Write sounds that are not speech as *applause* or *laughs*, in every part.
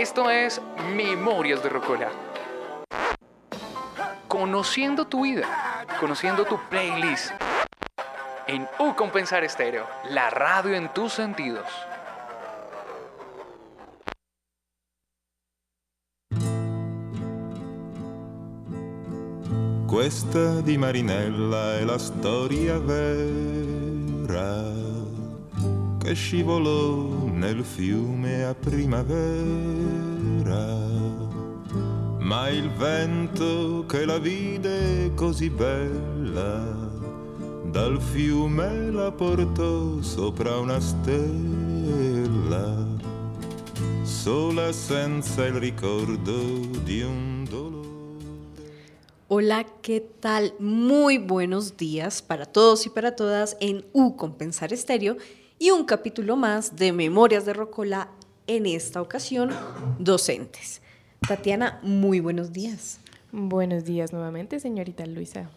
Esto es Memorias de Rocola. Conociendo tu vida, conociendo tu playlist. En U Compensar Estéreo, la radio en tus sentidos. Questa di Marinella è la storia vera che scivolò nel fiume a primavera. Ma il vento che la vide così bella dal fiume la portò sopra una stella, sola senza il ricordo di un dolore. Hola, ¿qué tal? Muy buenos días para todos y para todas en U Compensar Estéreo y un capítulo más de Memorias de Rocola, en esta ocasión docentes. Tatiana, muy buenos días. Buenos días nuevamente, señorita Luisa.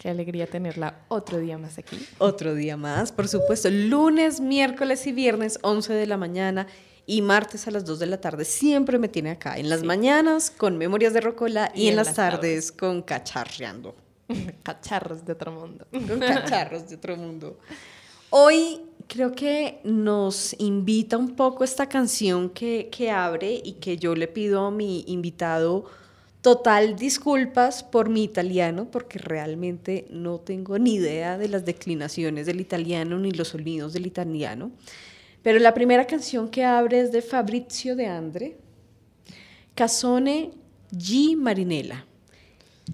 Qué alegría tenerla otro día más aquí. Otro día más, por supuesto, lunes, miércoles y viernes, 11 de la mañana y martes a las 2 de la tarde. Siempre me tiene acá, en las mañanas con Memorias de Rocola y, en, las, tardes, con Cacharreando. *laughs* Cacharros de otro mundo. Con *laughs* cacharros de otro mundo. Hoy creo que nos invita un poco esta canción que, que abre y que yo le pido a mi invitado total disculpas por mi italiano, porque realmente no tengo ni idea de las declinaciones del italiano ni los sonidos del italiano. Pero la primera canción que abre es de Fabrizio De Andre, Casone G. Marinella.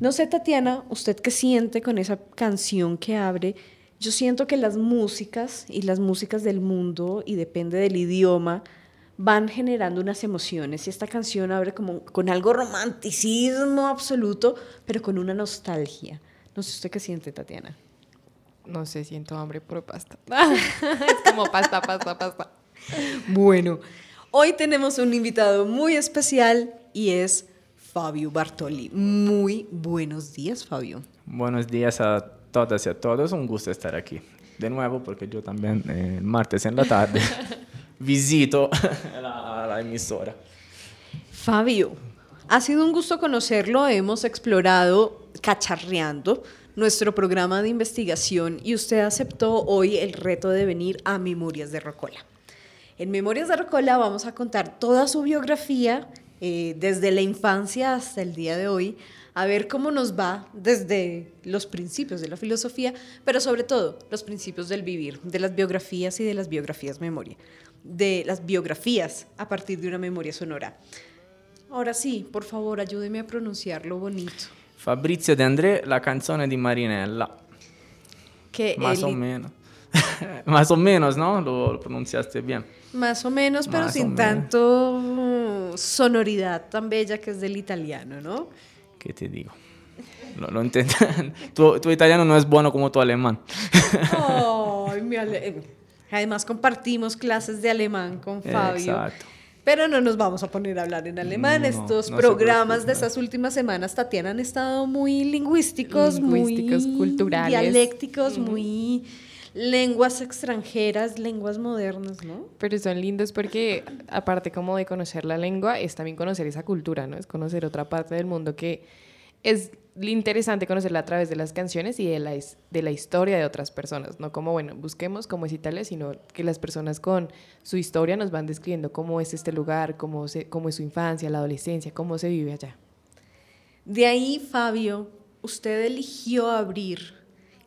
No sé, Tatiana, usted qué siente con esa canción que abre. Yo siento que las músicas y las músicas del mundo, y depende del idioma, van generando unas emociones. Y esta canción abre como con algo romanticismo absoluto, pero con una nostalgia. No sé usted qué siente, Tatiana. No sé, siento hambre por pasta. *laughs* es como pasta, pasta, pasta. Bueno, hoy tenemos un invitado muy especial y es Fabio Bartoli. Muy buenos días, Fabio. Buenos días a todas y a todos. Un gusto estar aquí de nuevo porque yo también eh, el martes en la tarde *laughs* visito *laughs* la, la emisora. Fabio, ha sido un gusto conocerlo. Hemos explorado cacharreando nuestro programa de investigación y usted aceptó hoy el reto de venir a Memorias de Rocola. En Memorias de Rocola vamos a contar toda su biografía eh, desde la infancia hasta el día de hoy, a ver cómo nos va desde los principios de la filosofía, pero sobre todo los principios del vivir, de las biografías y de las biografías memoria, de las biografías a partir de una memoria sonora. Ahora sí, por favor, ayúdeme a pronunciarlo bonito. Fabrizio De André, la canzone di Marinella. Que Más o menos. *laughs* Más o menos, ¿no? Lo, lo pronunciaste bien. Más o menos, pero Más sin tanto sonoridad tan bella que es del italiano, ¿no? ¿Qué te digo? Lo, lo intento. tu, tu italiano no es bueno como tu alemán. *laughs* Ay, mi *laughs* ale- Además compartimos clases de alemán con Fabio. Exacto. Pero no nos vamos a poner a hablar en alemán. No, Estos no programas de estas últimas semanas, Tatiana, han estado muy lingüísticos, Lingüísticos, muy culturales. dialécticos, muy lenguas extranjeras, lenguas modernas, ¿no? Pero son lindos porque, aparte como de conocer la lengua, es también conocer esa cultura, ¿no? Es conocer otra parte del mundo que es interesante conocerla a través de las canciones y de la, de la historia de otras personas, no como, bueno, busquemos cómo es Italia, sino que las personas con su historia nos van describiendo cómo es este lugar, cómo, se, cómo es su infancia, la adolescencia, cómo se vive allá. De ahí, Fabio, usted eligió abrir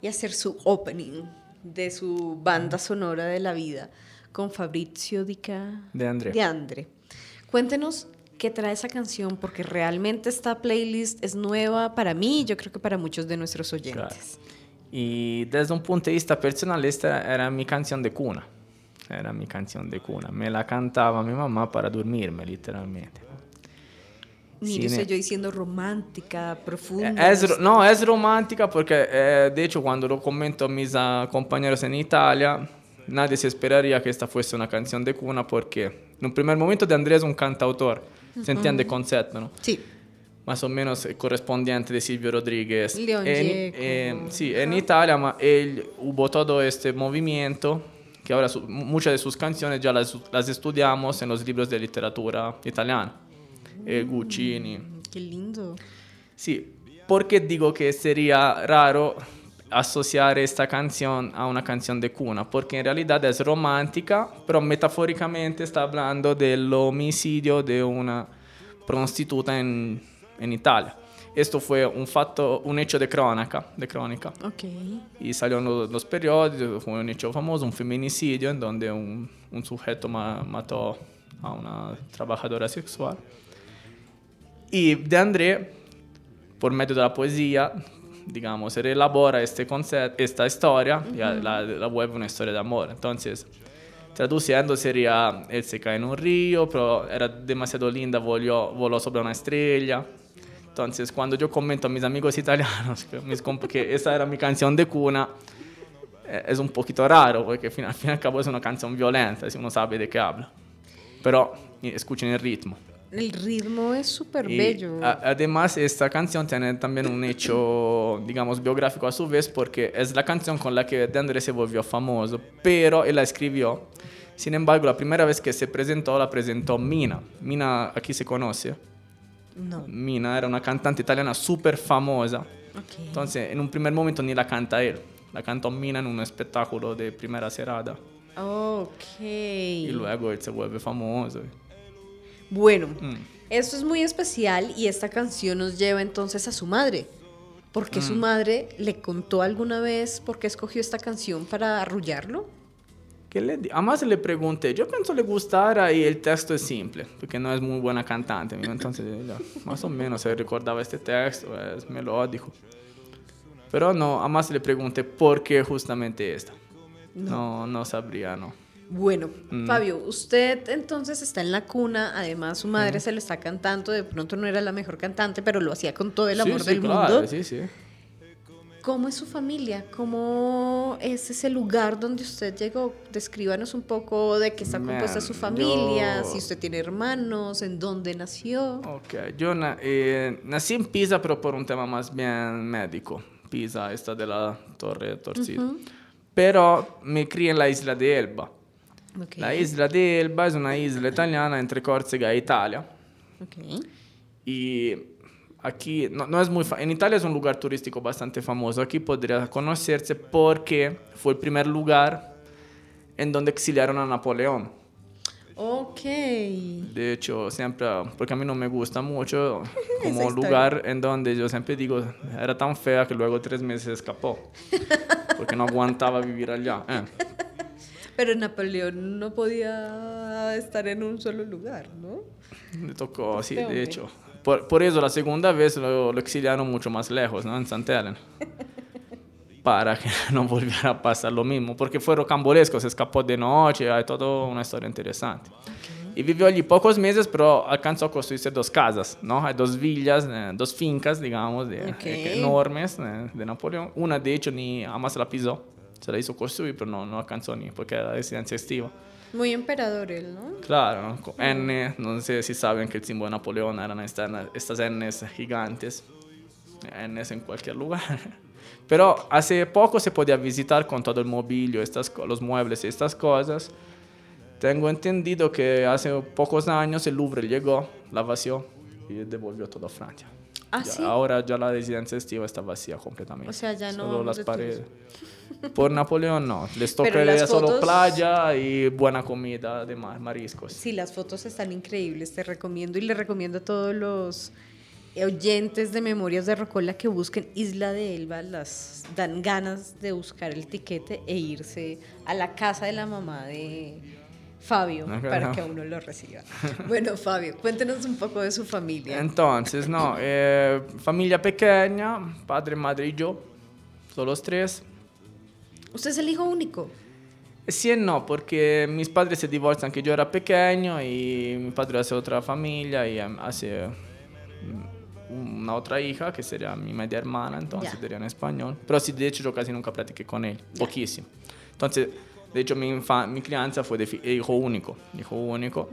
y hacer su opening de su banda sonora de la vida con Fabrizio Dica De André. de Andre. Cuéntenos qué trae esa canción, porque realmente esta playlist es nueva para mí y yo creo que para muchos de nuestros Claro. oyentes. Y desde un punto de vista personal, esta era mi canción de cuna. Era mi canción de cuna. Me la cantaba mi mamá para dormirme, literalmente. Mire, Sí, usted ne- yo diciendo romántica, profunda. Es, ro- no, es romántica porque, eh, de hecho, cuando lo comento a mis ah, compañeros en Italia, nadie se esperaría que esta fuese una canción de cuna porque, en un primer momento, De Andrés es un cantautor. Se entiende el concepto, ¿no? Sí, más o menos eh, correspondiente de Silvio Rodríguez. León En- eh, sí, en Italia ma, él, hubo todo este movimiento que ahora su- muchas de sus canciones ya las, las estudiamos en los libros de literatura italiana. Eh, Guccini. Qué lindo. Sí, porque digo que sería raro asociar esta canción a una canción de cuna, porque en realidad es romántica, pero metafóricamente está hablando del homicidio de una prostituta en, en Italia. Esto fue un fatto, un hecho de crónica, de crónica. Ok. Y salió en los, los periódicos, fue un hecho famoso, un feminicidio en donde un, un sujeto ma- mató a una trabajadora sexual. Y De André, por medio de la poesía, digamos, reelabora este concepto, esta historia y la, la vuelve una historia de amor. Entonces, traduciendo sería, él se cae en un río, pero era demasiado linda, voló, voló sobre una estrella. Entonces, cuando yo comento a mis amigos italianos que, mis que esa era mi canción de cuna, eh, es un poquito raro, porque al fin, al fin y al cabo es una canción violenta, si uno sabe de qué habla. Pero escuchen el ritmo. El ritmo es súper bello. a- además, esta canción tiene también un hecho, digamos, biográfico a su vez, porque es la canción con la que De se volvió famoso, pero él la escribió. Sin embargo, la primera vez que se presentó, la presentó Mina. Mina aquí se conoce. no. Mina era una cantante italiana súper famosa. Ok. Entonces, en un primer momento ni la canta él. La cantó Mina en un espectáculo de primera serada. Ok. Y luego él se vuelve famoso. Bueno, Mm. esto es muy especial y esta canción nos lleva entonces a su madre. Porque Mm. su madre le contó alguna vez por qué escogió esta canción para arrullarlo. ¿Qué le Además le pregunté, yo pienso le gustara y el texto es simple, porque no es muy buena cantante. ¿no? Entonces, ella más o menos se recordaba este texto, es melódico. Pero no, además le pregunté por qué justamente esta. No, no sabría, no. Bueno, Mm. Fabio, usted entonces está en la cuna, además su madre se lo está cantando, de pronto no era la mejor cantante, pero lo hacía con todo el amor sí, del claro, mundo. Sí, sí. ¿Cómo es su familia? ¿Cómo es ese lugar donde usted llegó? Descríbanos un poco de qué está compuesta Man, su familia, yo- si usted tiene hermanos, en dónde nació. Ok, yo na- eh, nací en Pisa, pero por un tema más bien médico. Pisa, esta de la torre torcida. Pero me crié en la isla de Elba. Ok, La isla de Elba es una isla italiana entre Córcega e Italia. ok. Y aquí no, no es muy... En Italia es un lugar turístico bastante famoso. Aquí podría conocerse porque fue el primer lugar en donde exiliaron a Napoleón. Ok. De hecho, siempre, porque a mí no me gusta mucho, *laughs* como lugar en donde yo siempre digo, era tan fea que luego tres meses escapó, porque no aguantaba vivir allá. eh. Pero Napoleón no podía estar en un solo lugar, ¿no? Le tocó, sí, Este de hombre. hecho. Por, por eso la segunda vez lo, lo exiliaron mucho más lejos, ¿no? En Santa Elena. *laughs* Para que *laughs* no volviera a pasar lo mismo, porque fue rocambolesco, se escapó de noche, hay toda una historia interesante. Y vivió allí pocos meses, pero alcanzó a construirse dos casas, ¿no? Hay dos villas, eh, dos fincas, digamos, de, Ok. eh, enormes eh, de Napoleón. Una, de hecho, ni jamás la pisó, se la hizo construir, pero no, no alcanzó ni, porque era residencia estiva. Muy emperador él, ¿no? Claro, ¿no? Con N, no sé si saben que el símbolo de Napoleón eran estas, estas Ns gigantes, Ns en cualquier lugar. *laughs* Pero hace poco se podía visitar con todo el mobilio, estas, los muebles y estas cosas. Tengo entendido que hace pocos años el Louvre llegó, la vació y devolvió todo a Francia. Ah, Ya- sí. Ahora ya la residencia estiva está vacía completamente. O sea, ya no Solo las de paredes. Por Napoleón no, les tocaría las solo fotos- playa y buena comida de mar, mariscos. Sí, las fotos están increíbles, te recomiendo y le recomiendo a todos los oyentes de Memorias de Rocola que busquen Isla de Elba, las dan ganas de buscar el tiquete e irse a la casa de la mamá de Fabio Ok, para no. que uno lo reciba. Bueno, Fabio, cuéntenos un poco de su familia. Entonces, no, eh, familia pequeña, padre, madre y yo, solo los tres. Usted es el hijo único. Sí y no, porque mis padres se divorcian que yo era pequeño y mi padre hace otra familia y em, hace mm, una otra hija que sería mi media hermana, entonces sería en español. Pero sí, de hecho yo casi nunca practiqué con él, poquísimo. Entonces, de hecho mi, mi crianza fue de fi- hijo único, hijo único.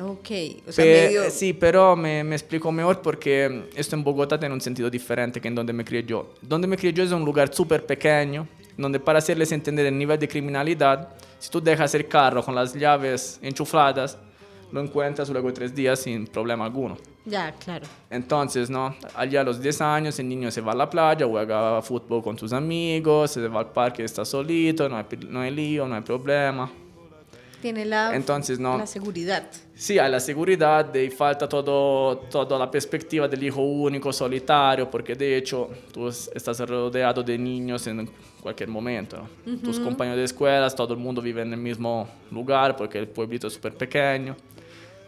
Ok, o sea, Pe- medio... Sí, pero me, me explico mejor porque esto en Bogotá tiene un sentido diferente que en donde me crié yo. Donde me crié yo es un lugar súper pequeño, donde para hacerles entender el nivel de criminalidad, Si tú dejas el carro con las llaves enchufadas, lo encuentras luego de tres días sin problema alguno. Ya, claro. Entonces, ¿no? Allá a los 10 años el niño se va a la playa, juega fútbol con tus amigos, se va al parque, está solito, no hay, no hay lío, no hay problema. Tiene la, Entonces, no. la seguridad. Sí, hay la seguridad y falta todo, toda la perspectiva del hijo único, solitario, porque de hecho tú es- estás rodeado de niños en cualquier momento. ¿no? Tus compañeros de escuelas, todo el mundo vive en el mismo lugar porque el pueblito es súper pequeño.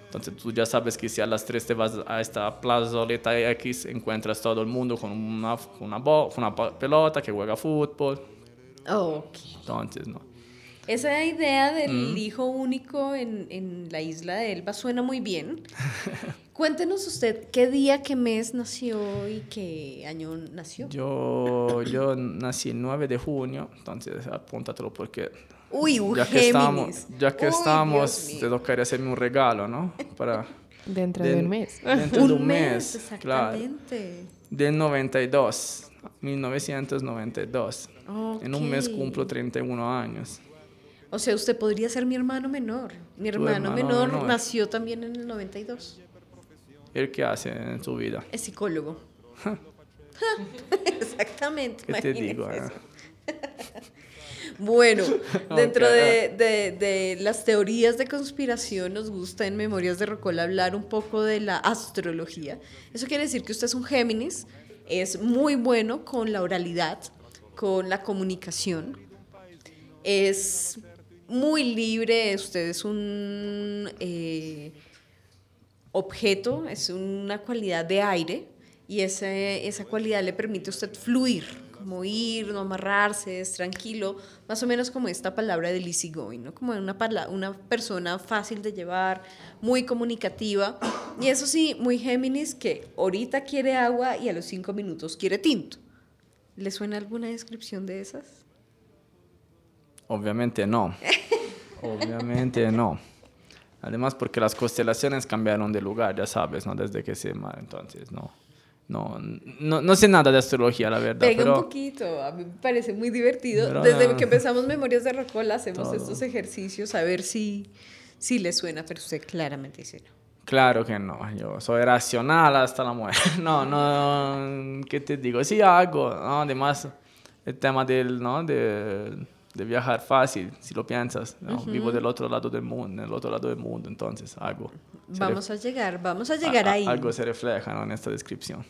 Entonces tú ya sabes que si a las 3 te vas a esta plazoleta X, encuentras todo el mundo con una, una, una pelota que juega fútbol. Ok. Entonces, ¿no? Esa idea del Mm. hijo único en, en la isla de Elba suena muy bien. *laughs* Cuéntenos usted qué día, qué mes nació y qué año nació. Yo, yo nací el 9 de junio, entonces apúntatelo porque Uy, un ya que estamos, ya que Uy, estamos, te tocaría hacerme un regalo, ¿no? Para *laughs* Dentro del- de un mes. *laughs* Dentro de un mes, claro. exactamente. Del 92, 1992. En un mes cumplo 31 años. O sea, usted podría ser mi hermano menor. Mi hermano, hermano menor, menor. nació también en el 92. ¿El qué hace en su vida? Es psicólogo. *laughs* Exactamente. ¿Qué te digo? eso. eh? *laughs* Bueno, *laughs* dentro de, de- de las teorías de conspiración nos gusta en Memorias de Rocola hablar un poco de la astrología. Eso quiere decir que usted es un Géminis, es muy bueno con la oralidad, con la comunicación, es muy libre, usted es un eh, objeto, es una cualidad de aire y ese- esa cualidad le permite a usted fluir, como ir, no amarrarse, es tranquilo, más o menos como esta palabra del easygoing, ¿no? como una, una persona fácil de llevar, muy comunicativa y eso sí, muy Géminis que ahorita quiere agua y a los cinco minutos quiere tinto. ¿Le suena alguna descripción de esas? Obviamente no. Obviamente no. Además porque las constelaciones cambiaron de lugar, ya sabes, ¿no? Desde que se... Entonces, no. No, no, no sé nada de astrología, la verdad. Pega pero un poquito, a mí me parece muy divertido. Pero Desde que empezamos Memorias de Rocola hacemos Todo. estos ejercicios a ver si, si le suena, pero usted claramente dice no. Claro que no, yo soy racional hasta la muerte. *laughs* No, no, ¿qué te digo? Sí hago, ¿no? Además, el tema del, ¿no? De, de viajar fácil, si lo piensas, ¿no? Vivo del otro lado del mundo, del otro lado del mundo, entonces algo. Vamos a llegar, vamos a llegar a- a- ahí. Algo se refleja, ¿no? En esta descripción.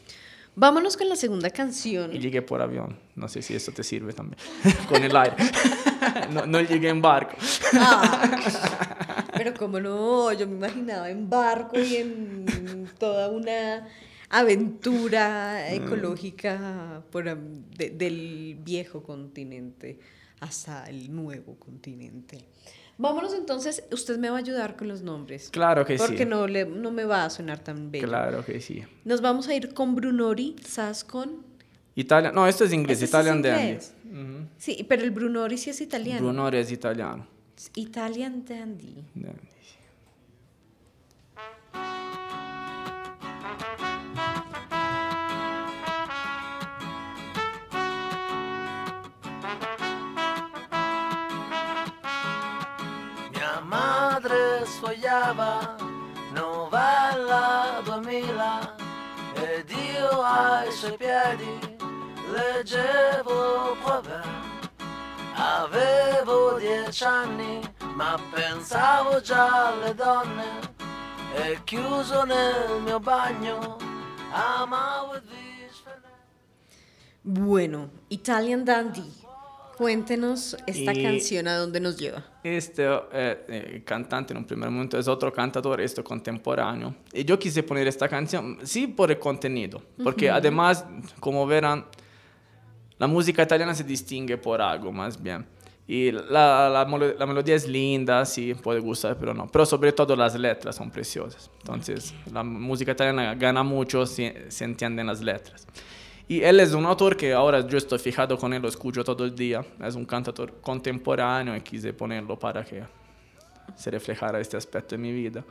Vámonos con la segunda canción. Y llegué por avión, no sé si eso te sirve también, *laughs* con el aire. *laughs* no, no llegué en barco. Ah, pero como no, yo me imaginaba en barco y en toda una aventura ecológica por, de- del viejo continente hasta el nuevo continente. Vámonos entonces, usted me va a ayudar con los nombres. Claro que sí. Porque no, le, no me va a sonar tan bello. Claro que sí. Nos vamos a ir con Brunori, ¿sabes con? Italia, no, esto es inglés, Este sí es Italian Dandy. Sí, pero el Brunori sí es italiano. Bruno es italiano. Italian Dandy. Dandy, sfogliava novella 2000 ed io ai suoi piedi leggevo Proverbe. Avevo dieci anni ma pensavo già alle donne e chiuso nel mio bagno amavo il. Bueno, Italian Dandy. Cuéntenos esta Y- canción a dónde nos lleva. Este eh, eh, cantante en un primer momento es otro cantador, esto contemporáneo. Y yo quise poner esta canción, sí por el contenido, porque además, como verán, la música italiana se distingue por algo más bien. Y la, la, la melodía es linda, sí, puede gustar, pero no. Pero sobre todo las letras son preciosas. Entonces, la música italiana gana mucho si se entienden las letras. Y él es un autor que ahora yo estoy fijado con él, lo escucho todo el día. Es un cantautor contemporáneo y quise ponerlo para que se reflejara este aspecto de mi vida.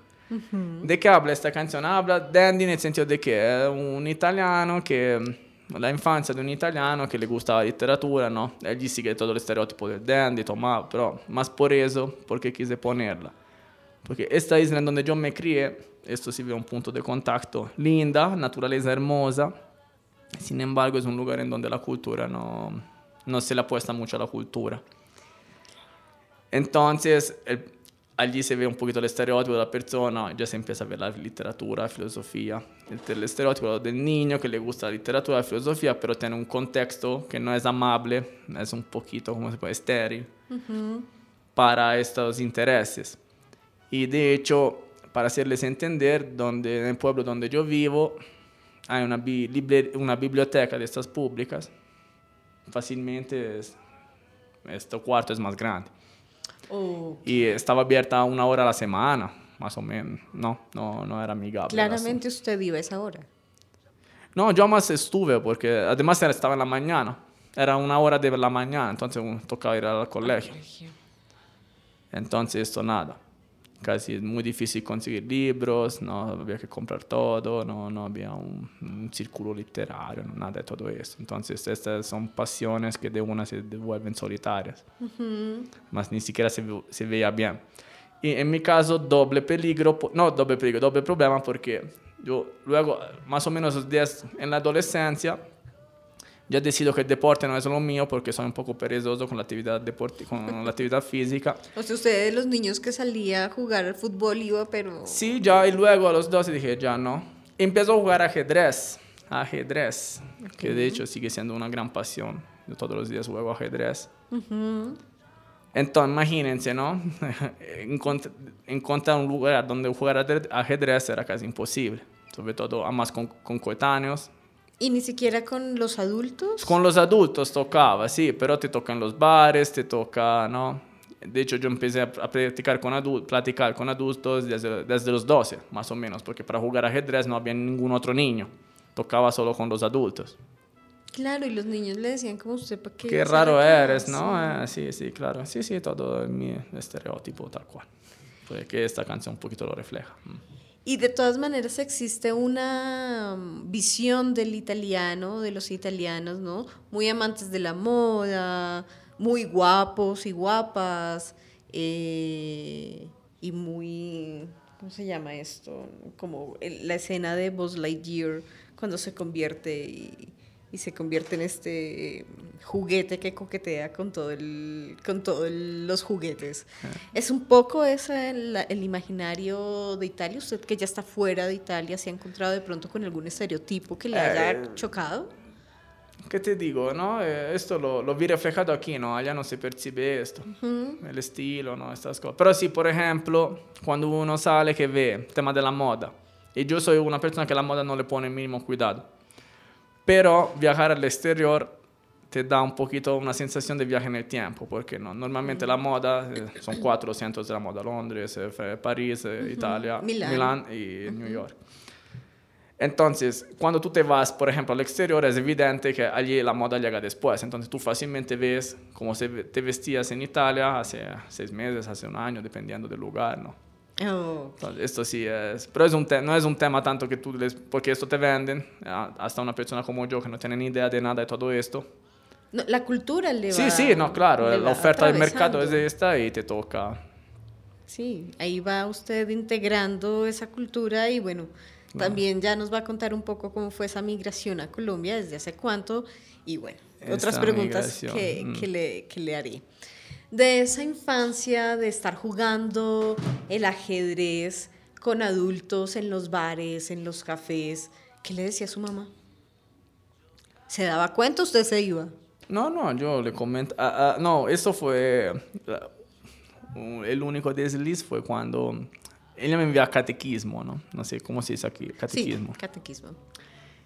¿De qué habla esta canción? Habla dandy en el sentido de que es un italiano que la infancia de un italiano que le gustaba la literatura, ¿no? Él dice que todo el estereotipo del dandy, tomaba, pero más por eso, porque quise ponerla. Porque esta isla en donde yo me crié, esto sí ve un punto de contacto linda, naturaleza hermosa, sin embargo es un lugar en donde la cultura no, no se le apuesta mucho a la cultura. Entonces, el- allí se ve un poquito el estereotipo de la persona, ya se empieza a ver la literatura, la filosofía, el, el estereotipo del niño que le gusta la literatura, la filosofía, pero tiene un contexto que no es amable, es un poquito, como se puede, estéril para estos intereses. Y de hecho, para hacerles entender, donde, en el pueblo donde yo vivo, hay una, bi- una biblioteca de estas públicas. Fácilmente, es- este cuarto es más grande. Oh, Y estaba abierta una hora a la semana, más o menos. No, no, no era amigable. claramente usted iba a esa hora. No, yo más estuve porque además estaba en la mañana. Era una hora de la mañana, entonces tocaba ir al colegio. Entonces esto nada. Casi es muy difícil conseguir libros, no había que comprar todo, no, no había un, un círculo literario, nada de todo eso. Entonces estas son pasiones que de una se devuelven solitarias, más ni siquiera se, se veía bien. Y en mi caso, doble peligro, no doble peligro, doble problema porque yo luego, más o menos los días en la adolescencia, ya decido que el deporte no es lo mío porque soy un poco perezoso con la actividad, deporti- con la actividad física. O sea, usted de los niños que salía a jugar al fútbol iba, pero... Sí, ya, y luego a los 12 dije, ya no. Empezó a jugar ajedrez, ajedrez, que de hecho sigue siendo una gran pasión. Yo todos los días juego ajedrez. Entonces, imagínense, ¿no? *laughs* Encont- Encontrar un lugar donde jugar ajedre- ajedrez era casi imposible, sobre todo a más con, con coetáneos. Y ni siquiera con los adultos. Con los adultos tocaba, sí, pero te toca en los bares, te toca, ¿no? De hecho, yo empecé a, practicar con, adul- platicar con adultos desde, desde los 12, más o menos, porque para jugar ajedrez no había ningún otro niño. Tocaba solo con los adultos. Claro, y los niños le decían como usted para qué. Qué raro acá?" eres. ¿no? Eh, sí, sí, claro. Sí, sí, todo mi estereotipo tal cual. Porque esta canción un poquito lo refleja. Y de todas maneras existe una mm, visión del italiano, de los italianos, ¿no? Muy amantes de la moda, muy guapos y guapas, eh, y muy, ¿cómo se llama esto? Como la escena de Buzz Lightyear cuando se convierte y, y se convierte en este juguete que coquetea con todo el, con todos los juguetes. Es un poco ese el, el imaginario de Italia. Usted que ya está fuera de Italia, ¿se ha encontrado de pronto con algún estereotipo que le haya Eh, chocado? ¿Qué te digo, no? Eh, esto lo, lo vi reflejado aquí, ¿no? Allá no se percibe esto. El estilo, ¿no? Estas cosas. Pero sí, por ejemplo, cuando uno sale que ve tema de la moda. Y yo soy una persona que la moda no le pone el mínimo cuidado. Pero viajar al exterior te da un poquito una sensación de viaje en el tiempo, porque no, normalmente la moda eh, son cuatro centros de la moda, Londres, eh, París, eh, Italia, Milán. Milán y New York. Entonces, cuando tú te vas, por ejemplo, al exterior, es evidente que allí la moda llega después. Entonces, tú fácilmente ves cómo te vestías en Italia hace seis meses, hace un año, dependiendo del lugar, ¿no? Oh, Entonces, esto sí es, pero es un te- no es un tema tanto que tú les, porque esto te venden, hasta una persona como yo que no tiene ni idea de nada de todo esto. no, la cultura le va Sí, sí, no, claro, la oferta del mercado es esta y te toca. Sí, ahí va usted integrando esa cultura y bueno, también ya nos va a contar un poco cómo fue esa migración a Colombia, desde hace cuánto y bueno, otras preguntas que, mm. que le, que le haré. De esa infancia, de estar jugando el ajedrez con adultos en los bares, en los cafés, ¿qué le decía a su mamá? ¿Se daba cuenta usted se iba? No, no, yo le comento. ah, ah, no, eso fue. un- el único desliz fue cuando. Ella me envió a catequismo, ¿no? No sé cómo se dice aquí, catequismo. Sí, catequismo.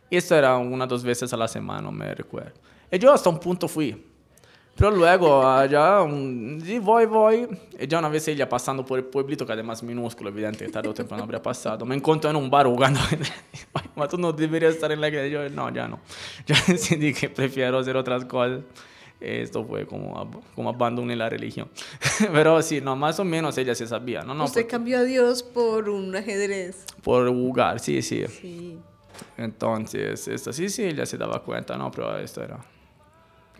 Y esto era una o dos veces a la semana, me recuerdo. Y yo hasta un punto fui. Pero luego, allá, sí, voy, voy. Y ya una vez ella pasando por el pueblito, que además es minúsculo, evidente, tarde o temprano habría pasado, me encontró en un bar jugando. *laughs* Ma tú no deberías estar en la iglesia. Yo, no, ya no. Ya *laughs* decidí que prefiero hacer otras cosas. Esto fue como, como abandoné la religión. *laughs* Pero sí, no, más o menos ella se sabía. No, no, usted por, cambió a Dios por un ajedrez. por jugar, sí, sí. Sí. Entonces, esta Sicilia se daba cuenta, no, pero esto era...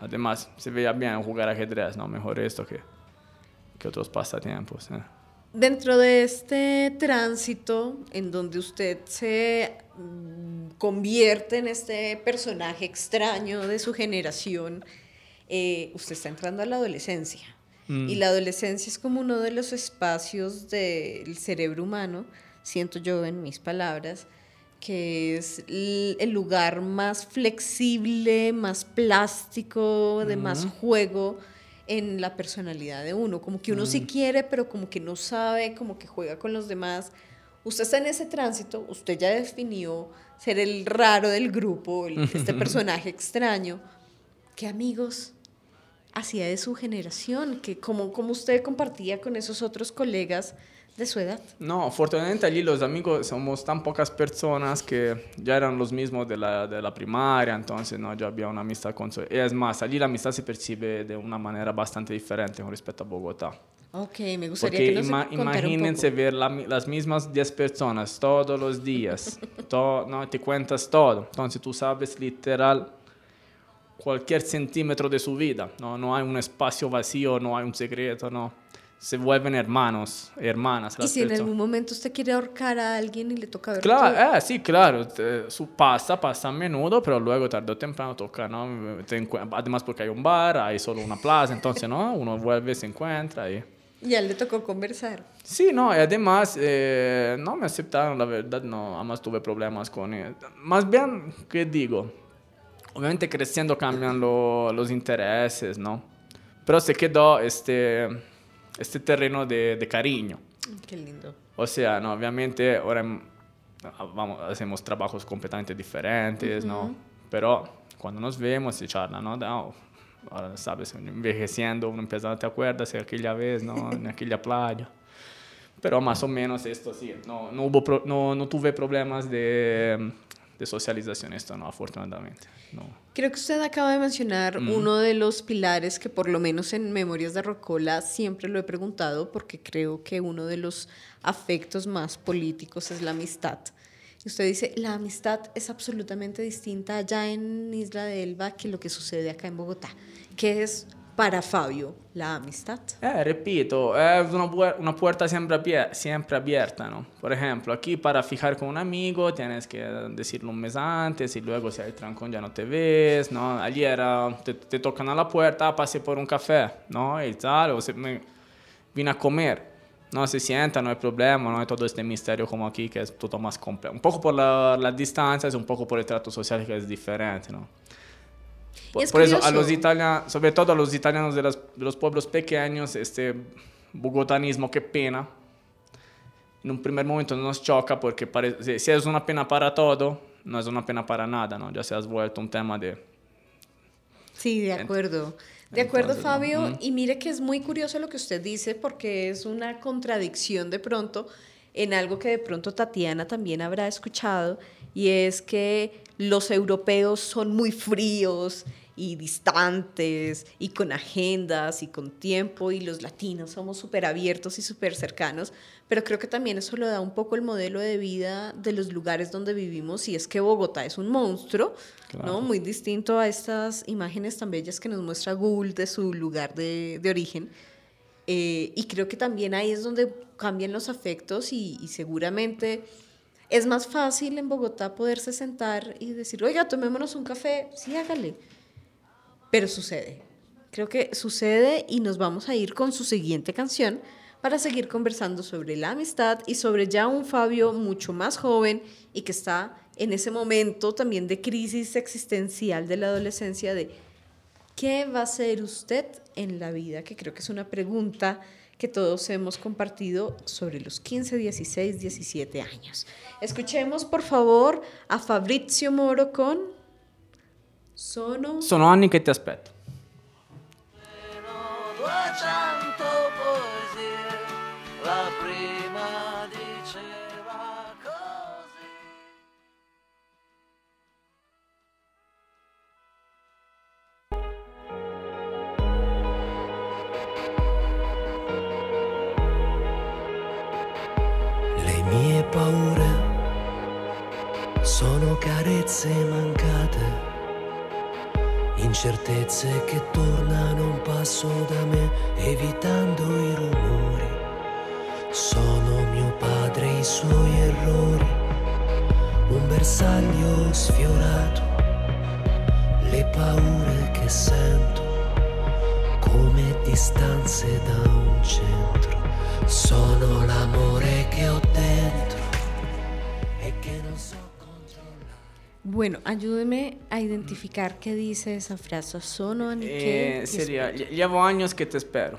Además, se veía bien jugar ajedrez, ¿no? Mejor esto que, que otros pasatiempos. ¿eh? Dentro de este tránsito en donde usted se mm, convierte en este personaje extraño de su generación, eh, usted está entrando a la adolescencia. Mm. Y la adolescencia es como uno de los espacios del cerebro humano, siento yo en mis palabras, que es el lugar más flexible, más plástico, de más juego en la personalidad de uno. Como que uno sí quiere, pero como que no sabe, como que juega con los demás. Usted está en ese tránsito, usted ya definió ser el raro del grupo, el- este *laughs* personaje extraño. ¿Qué amigos hacía de su generación? que cómo, cómo usted compartía con esos otros colegas de su edad? No, afortunadamente allí los amigos somos tan pocas personas que ya eran los mismos de la, de la primaria, entonces no, ya había una amistad con su... y Es más, allí la amistad se percibe de una manera bastante diferente con respecto a Bogotá. Ok, me gustaría Porque que nos ima- contara un imagínense poco. ver la las mismas 10 personas todos los días, to- no, te cuentas todo, entonces tú sabes literal cualquier centímetro de su vida, no, no hay un espacio vacío, no hay un secreto, no. Se vuelven hermanos, hermanas. Y si en algún momento usted quiere ahorcar a alguien y le toca ver. Claro, eh, sí, claro, te- su pasa, pasa a menudo, pero luego tarde o temprano toca, ¿no? Te además porque hay un bar, hay solo una plaza, entonces, ¿no? Uno vuelve, se encuentra y... Ya le tocó conversar. Sí, no, y además eh, no me aceptaron, la verdad, no, además tuve problemas con él. Más bien, ¿qué digo? Obviamente creciendo cambian lo- los intereses, ¿no? Pero se quedó este, este terreno de, de cariño. Qué lindo. O sea, no, obviamente ahora vamos, hacemos trabajos completamente diferentes, ¿no? Pero cuando nos vemos se charla, ¿no? No, ahora sabes, envejeciendo, uno empieza, ¿te acuerdas de aquella vez, ¿no? *laughs* En aquella playa. Pero más o menos esto sí, no, no, hubo no, no tuve problemas de, de socialización, esto no, afortunadamente. No. Creo que usted acaba de mencionar uno de los pilares que por lo menos en Memorias de Rocola siempre lo he preguntado porque creo que uno de los afectos más políticos es la amistad. Y usted dice, la amistad es absolutamente distinta allá en Isla de Elba que lo que sucede acá en Bogotá. ¿Qué es para Fabio la amistad? Eh, repito, es una, pu- una puerta siempre, abie- siempre abierta, ¿no? Por ejemplo, aquí para fijar con un amigo tienes que decirlo un mes antes y luego si hay trancón ya no te ves, ¿no? Allí era, te, te tocan a la puerta, "Ah, pase por un café, ¿no? Y tal, o se, me, vine a comer, ¿no? Se sienta, no hay problema, no hay todo este misterio como aquí que es todo más complejo. Un poco por la, las distancias, un poco por el trato social que es diferente, ¿no? Por, es por eso a los italianos, sobre todo a los italianos de, las- de los pueblos pequeños, este bogotanismo, qué pena. En un primer momento nos choca porque parece, si es una pena para todo, no es una pena para nada, ¿no? Ya se has vuelto un tema de... Sí, de acuerdo. De acuerdo, Entonces, ¿no? Fabio. Mm. Y mire que es muy curioso lo que usted dice porque es una contradicción de pronto en algo que de pronto Tatiana también habrá escuchado y es que los europeos son muy fríos y distantes y con agendas y con tiempo y los latinos somos súper abiertos y súper cercanos, pero creo que también eso lo da un poco el modelo de vida de los lugares donde vivimos y es que Bogotá es un monstruo, ¿no? Muy distinto a estas imágenes tan bellas que nos muestra Google de su lugar de, de origen. Eh, y creo que también ahí es donde cambian los afectos y, y seguramente es más fácil en Bogotá poderse sentar y decir, oiga, tomémonos un café, sí, hágale. Pero sucede. Creo que sucede y nos vamos a ir con su siguiente canción para seguir conversando sobre la amistad y sobre ya un Fabio mucho más joven y que está en ese momento también de crisis existencial de la adolescencia de ¿qué va a ser usted en la vida? Que creo que es una pregunta que todos hemos compartido sobre los 15, 16, 17 años. Escuchemos por favor a Fabrizio Moro con Sono Sono anni che ti aspetto. 200 poesie, la prima incertezze che tornano un passo da me, evitando i rumori. Sono mio padre e i suoi errori, un bersaglio sfiorato, le paure che sento come distanze da un centro. Sono l'amore che ho dentro e che non so controllare. Bueno, ayúdeme a identificar qué dice esa frase. Sono. Eh, sería, ll- llevo años que te espero.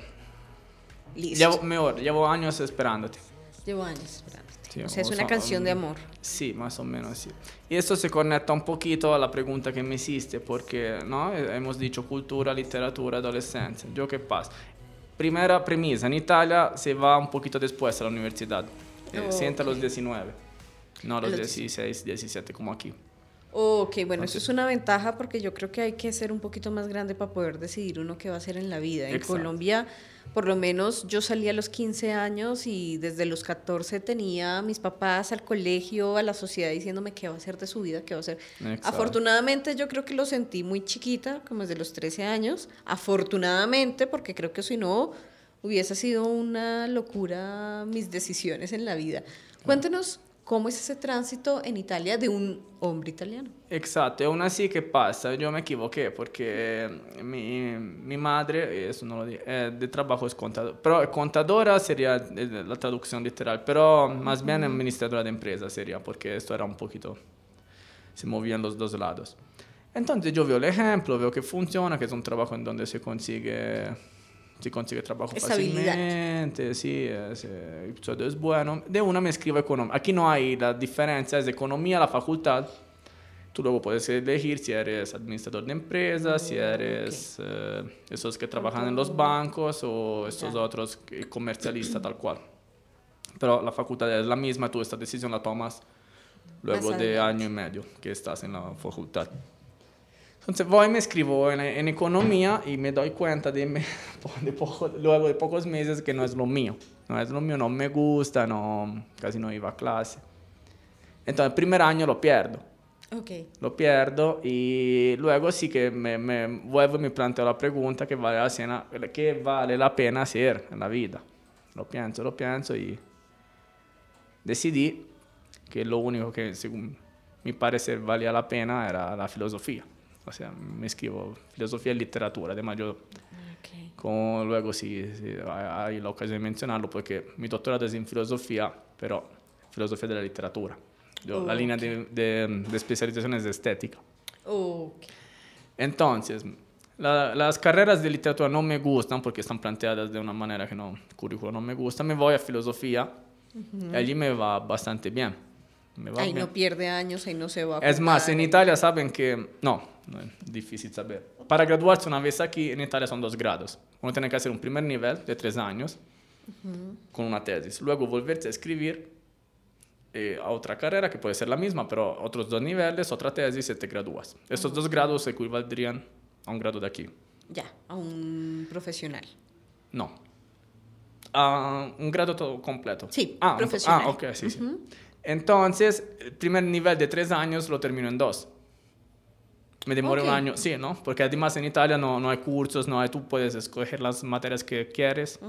Listo. Llevo, mejor, llevo años esperándote. Llevo años esperándote. Sí, o sea, es o una sea, canción de amor. Sí, más o menos sí. Y esto se conecta un poquito a la pregunta que me hiciste, porque ¿no? Eh, hemos dicho cultura, literatura, adolescencia. ¿Yo qué pasa? Primera premisa, en Italia se va un poquito después a la universidad. Eh, Oh, sienta a los ok. 19, no los Los 16, 17 como aquí. Ok, bueno, eso es una ventaja porque yo creo que hay que ser un poquito más grande para poder decidir uno qué va a hacer en la vida. En Exacto. Colombia, por lo menos yo salí a los 15 años y desde los 14 tenía a mis papás al colegio, a la sociedad diciéndome qué va a hacer de su vida, qué va a hacer. Exacto. Afortunadamente yo creo que lo sentí muy chiquita, como desde los 13 años. Afortunadamente, porque creo que si no hubiese sido una locura mis decisiones en la vida. Cuéntenos cómo es ese tránsito en Italia de un hombre italiano. Exacto, aún así, ¿qué pasa? Yo me equivoqué porque eh, mi, mi madre, eso no lo di- eh, de trabajo es contadora, pero contadora sería eh, la traducción literal, pero más bien administradora de empresa sería, porque esto era un poquito, se movían los dos lados. Entonces yo veo el ejemplo, veo que funciona, que es un trabajo en donde se consigue, se consigue trabajo fácilmente, sí, eh, el sueldo es bueno. De una me escribo economía. Aquí no hay la diferencia, es economía, la facultad. Tú luego puedes elegir si eres administrador de empresas, si eres eh, esos que trabajan en los bancos o estos Ya. otros comercialistas tal cual. Pero la facultad es la misma, tú esta decisión la tomas luego de año y medio que estás en la facultad. Entonces voy, me escribo en, en economía y me doy cuenta de, *laughs* de poco- luego de pocos meses que no es lo mío. No es lo mío, no me gusta, no, casi no iba a clase. Entonces el primer año lo pierdo. Ok. Lo pierdo y luego sí que me, me vuelvo y me planteo la pregunta que vale, la pena, que vale la pena hacer en la vida. Lo pienso, lo pienso y decidí que lo único que según mi parecer valía la pena era la filosofía. O sea, me escribo filosofía y literatura. Además, yo Ok. como luego sí, sí, hay la ocasión de mencionarlo porque mi doctorado es en filosofía, pero filosofía de la literatura. Yo, La línea de, de- de especialización es estética. Ok. Entonces, la- las carreras de literatura no me gustan porque están planteadas de una manera que no, el currículo no me gusta. Me voy a filosofía y allí me va bastante bien. Me va Ahí bien. no pierde años, ahí no se va a Es más, en. Italia saben que... No, no es difícil saber. Para graduarse una vez aquí, en Italia son dos grados. Uno tiene que hacer un primer nivel de tres años con una tesis. Luego volverse a escribir eh, a otra carrera, que puede ser la misma, pero otros dos niveles, otra tesis y te gradúas. Estos dos grados equivaldrían a un grado de aquí. Ya, a un profesional. No. A un grado todo completo. Sí, ah, un- profesional. Ah, ok, sí, sí. Entonces, el primer nivel de tres años lo termino en dos. Me demoré Ok. un año, sí, ¿no? Porque además en Italia no, no hay cursos, no hay, tú puedes escoger las materias que quieres,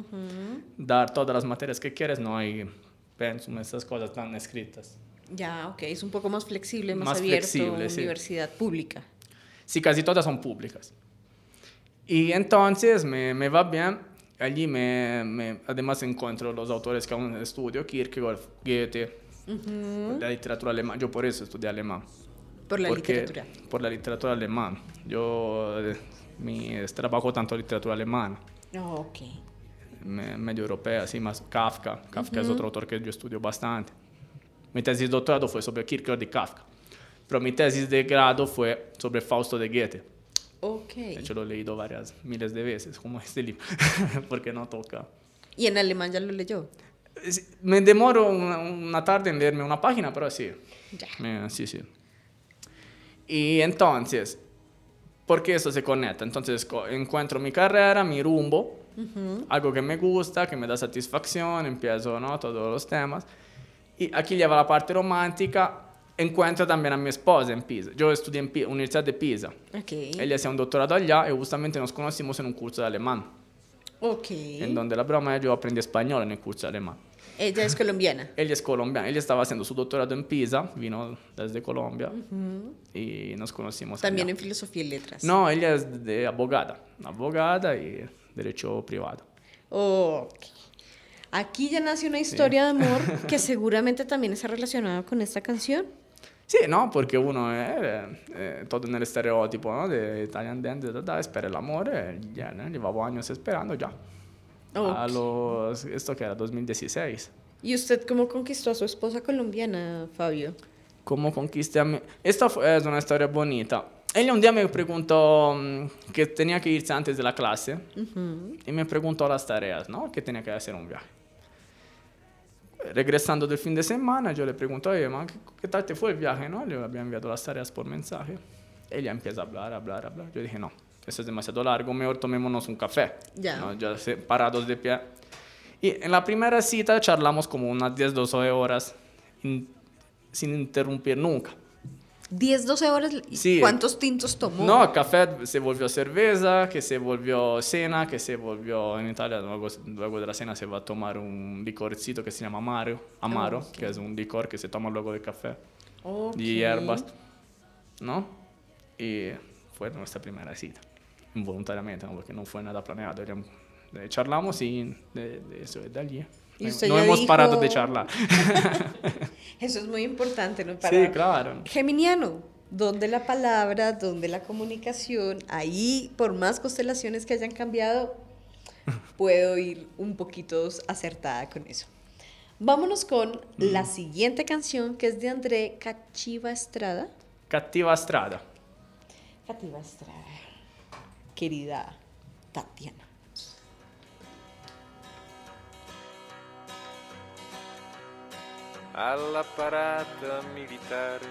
dar todas las materias que quieres, no hay pensum, esas cosas tan escritas. Ya, ok, es un poco más flexible, más, Más abierto, flexible, sí. universidad pública. Sí, casi todas son públicas. Y entonces me, me va bien. Allí me, me- además encuentro los autores que aún estudio, Kierkegaard, Goethe, la literatura alemana. Yo por eso estudié alemán. Por la Porque- literatura. Por la literatura alemana. Yo eh, mi, trabajo tanto literatura alemana, Oh, ok. me- medio europea, sí, más Kafka. Kafka es otro autor que yo estudio bastante. Mi tesis de doctorado fue sobre Kierkegaard y Kafka. Pero mi tesis de grado fue sobre Fausto de Goethe. Ok. De hecho, lo he leído varias miles de veces, como este libro, *laughs* porque no toca. ¿Y en alemán ya lo leyó? Me demoro una, una tarde en leerme una página, pero sí. Ya. Sí, sí. Y entonces, ¿por qué eso se conecta? Entonces, encuentro mi carrera, mi rumbo, algo que me gusta, que me da satisfacción, empiezo, ¿no? Todos los temas. Y aquí lleva la parte romántica encuentro también a mi esposa en Pisa. Yo estudié en Pi- Universidad de Pisa. Ok. Ella hacía un doctorado allá y justamente nos conocimos en un curso de alemán, Ok. en donde la broma yo aprendí español en el curso de alemán. Ella es colombiana. *laughs* Ella es colombiana, ella estaba haciendo su doctorado en Pisa, vino desde Colombia y nos conocimos También allá. en filosofía y letras. No, ella es de abogada, abogada y derecho privado. Ok. Aquí ya nace una historia de amor *laughs* que seguramente también está relacionada con esta canción. Sì, no, perché uno è, è tutto nello stereotipo no? de Italian Dance, da, da, espera el amor, e ya, ¿no? llevaba años esperando ya. A los, esto que era 2016. ¿Y usted cómo conquistó a su esposa colombiana, Fabio? ¿Cómo conquisté a mi... Esta fue- es una historia bonita. Ella un día me preguntó mm, que tenía que irse antes de la clase y me preguntó las tareas, ¿no? Que tenía que hacer un viaje. Regresando del fin de semana, yo le pregunto, ma, ¿qué, qué tal te fue el viaje, no? Le había enviado las tareas por mensaje. Ella empieza a hablar, a hablar, a hablar. Yo dije, no, eso es demasiado largo, mejor tomémonos un café. Ya. ¿no? Ya parados de pie. Y en la primera cita charlamos como unas 10, 12 horas in- sin interrumpir nunca. 10, 12 horas. ¿y Sí. ¿Cuántos tintos tomó? No, café se volvió cerveza, que se volvió cena, que se volvió en Italia, luego, luego de la cena se va a tomar un licorcito que se llama Amaro, Amaro que es un licor que se toma luego del café, Ok. de hierbas, ¿no? Y fue nuestra primera cita, involuntariamente, ¿no? porque no fue nada planeado, era- eh, charlamos y de, de eso, de allí. Y No- usted no ya hemos dijo- parado de charlar. *laughs* Eso es muy importante, ¿no? sí, claro. Geminiano, donde la palabra, donde la comunicación, ahí, por más constelaciones que hayan cambiado, puedo ir un poquito acertada con eso. Vámonos con la siguiente canción, que es de André Cachiva Estrada. Cattiva strada. Cachiva Estrada, querida Tatiana. alla parata militare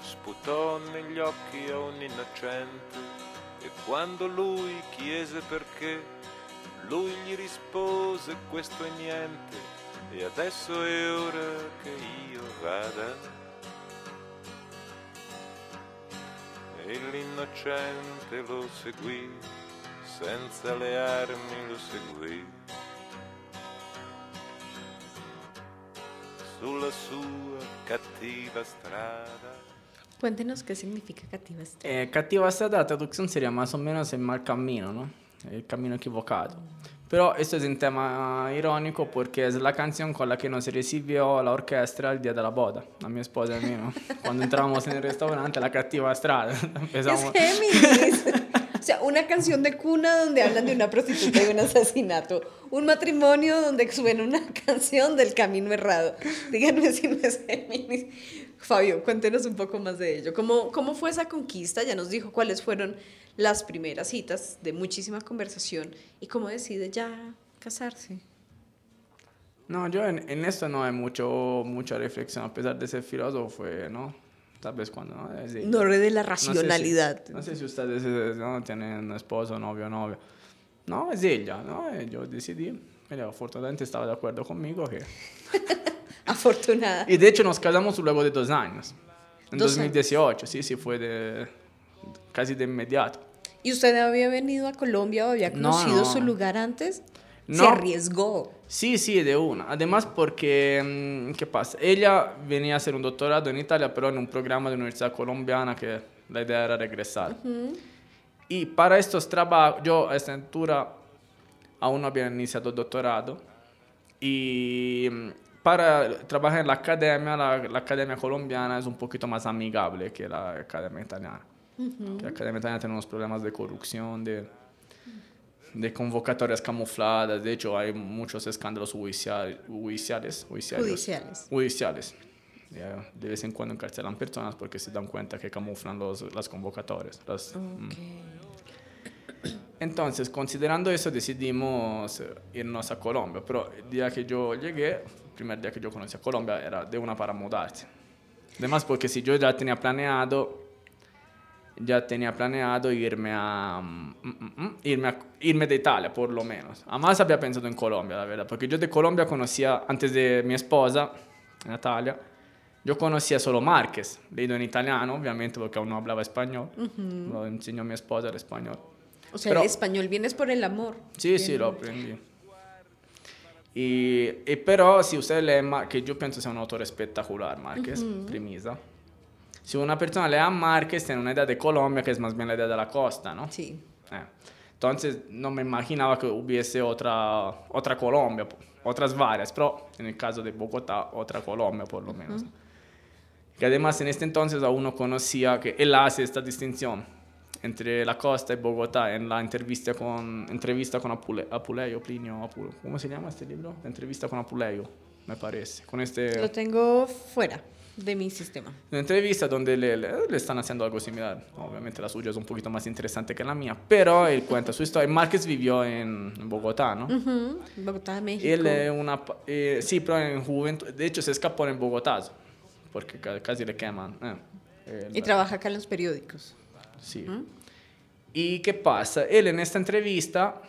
sputò negli occhi a un innocente e quando lui chiese perché lui gli rispose questo è niente e adesso è ora che io vada e l'innocente lo seguì senza le armi lo seguì sulla sua cattiva strada. Cuéntenos qué significa Cachiva Estrada. Eh, cattiva strada, la traducción sería más o menos el mal camino, ¿no? El camino equivocado. Pero esto es un tema irónico porque es la canción con la que nos recibió la orquesta el día de la boda, a mi esposa y a mí, ¿no? Cuando entramos en el restaurante, la cattiva strada. *laughs* Empezamos... Es. O sea, una canción de cuna donde hablan de una prostituta y un asesinato. Un matrimonio donde suena una *laughs* canción del camino errado. Díganme si no es Géminis. Fabio, cuéntenos un poco más de ello. ¿Cómo, ¿Cómo fue esa conquista? Ya nos dijo cuáles fueron las primeras citas de muchísima conversación y cómo decide ya casarse. No, yo en, en esto no hay mucho, mucha reflexión, a pesar de ser filósofo, ¿no? Tal vez cuando, ¿no? Es de- No de la No sé si- racionalidad. No sé si ustedes eh, ¿no? tienen esposo, novio, novia. No, es ella, ¿no? Eh, Yo decidí. Ella afortunadamente estaba de acuerdo conmigo. Que... *laughs* *laughs* Afortunada. Y de hecho nos casamos luego de dos años. En Dos 2018, sí, sí, fue de casi de inmediato. ¿Y usted había venido a Colombia o había No, conocido no. su lugar antes? Se No. arriesgó. Sí, sí, de una. Además porque, mm, ¿qué pasa? Ella venía a hacer un doctorado en Italia, pero en un programa de universidad colombiana que la idea era regresar. Y para estos trabajos, yo a esta altura aún no había iniciado el doctorado. Y mm, para trabajar en la academia, la, la academia colombiana es un poquito más amigable que la academia italiana. Que La academia italiana tiene unos problemas de corrupción, de, de convocatorias camufladas. De hecho, hay muchos escándalos judicial- judiciales. Judiciales. Judiciales. Judiciales. Ya, de vez en cuando encarcelan personas porque se dan cuenta que camuflan los, las convocatorias. las- mm. Entonces, considerando eso, decidimos eh, irnos a Colombia. Pero el día que yo llegué, el primer día que yo conocí a Colombia, era de una para mudarse. Además, porque si yo ya tenía planeado, ya tenía planeado irme a, mm, mm, mm, irme a- irme de Italia, por lo menos. Además, había pensado en Colombia, la verdad, porque yo de Colombia conocía, antes de mi esposa, Natalia, yo conocía solo Márquez, leído en italiano, obviamente, porque aún no hablaba español. Lo enseñó mi esposa el español. O sea, Pero- el español vienes por el amor. Sì, sì, lo apprendi. E, e però se usted lee, che io penso sia un autore spettacolare, Marquez, premisa. Si una persona lee a Marquez, tiene una idea de Colombia que es más bien la idea de la costa, ¿no? Sí. Eh, Entonces no me imaginaba que hubiese otra, otra Colombia, otras varias, pero en el caso de Bogotá, otra Colombia por lo menos. Que además en este entonces aún no conocía que él hace esta distinción entre la costa y Bogotá en la entrevista con, entrevista con Apule- Apuleyo, Plinio, ¿cómo se llama este libro? Entrevista con Apuleyo, me parece. Con este... Lo tengo fuera de mi sistema. Una entrevista donde le, le- le están haciendo algo similar. Obviamente la suya es un poquito más interesante que la mía, pero él cuenta su historia. Márquez vivió en, Bogotá, ¿no? Ujú, Bogotá, México. Él es una... eh, sí, pero en juventud... De hecho, se escapó en Bogotá, porque ca- casi le queman. eh, Y trabaja acá en los periódicos. Sí. ¿Y qué pasa? Él en esta entrevista...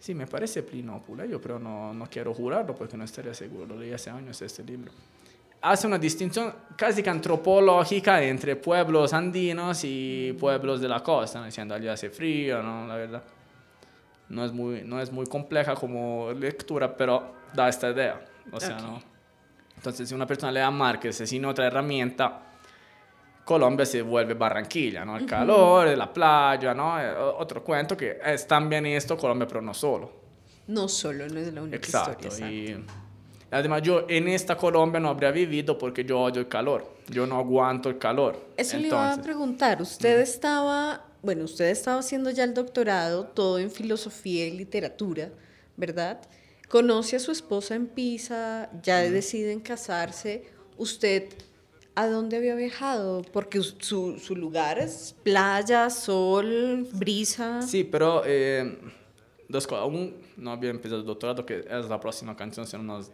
Sí, me parece Plinópula, yo pero no, no quiero jurarlo porque no estaría seguro, lo leí hace años este libro. Hace una distinción casi que antropológica entre pueblos andinos y pueblos de la costa, ¿no? diciendo allí hace frío, ¿no? La verdad. No es, muy, no es muy compleja como lectura, pero da esta idea. O sea, Ok. ¿no? Entonces, si una persona lee a Márquez sin otra herramienta, Colombia se vuelve Barranquilla, ¿no? El calor, la playa, ¿no? Eh, Otro cuento que es también esto Colombia, pero no solo. No solo, no es la única Exacto. historia. Y además yo en esta Colombia no habría vivido porque yo odio el calor. Yo no aguanto el calor. Eso le iba a Entonces, preguntar. Usted estaba, bueno, usted estaba haciendo ya el doctorado, todo en filosofía y literatura, ¿verdad? Conoce a su esposa en Pisa, ya deciden casarse. ¿Usted a dónde había viajado? Porque su, su lugar es playa, sol, brisa. Sí, pero eh, dos cosas. Aún no había empezado el doctorado, que es la próxima canción, si no nos,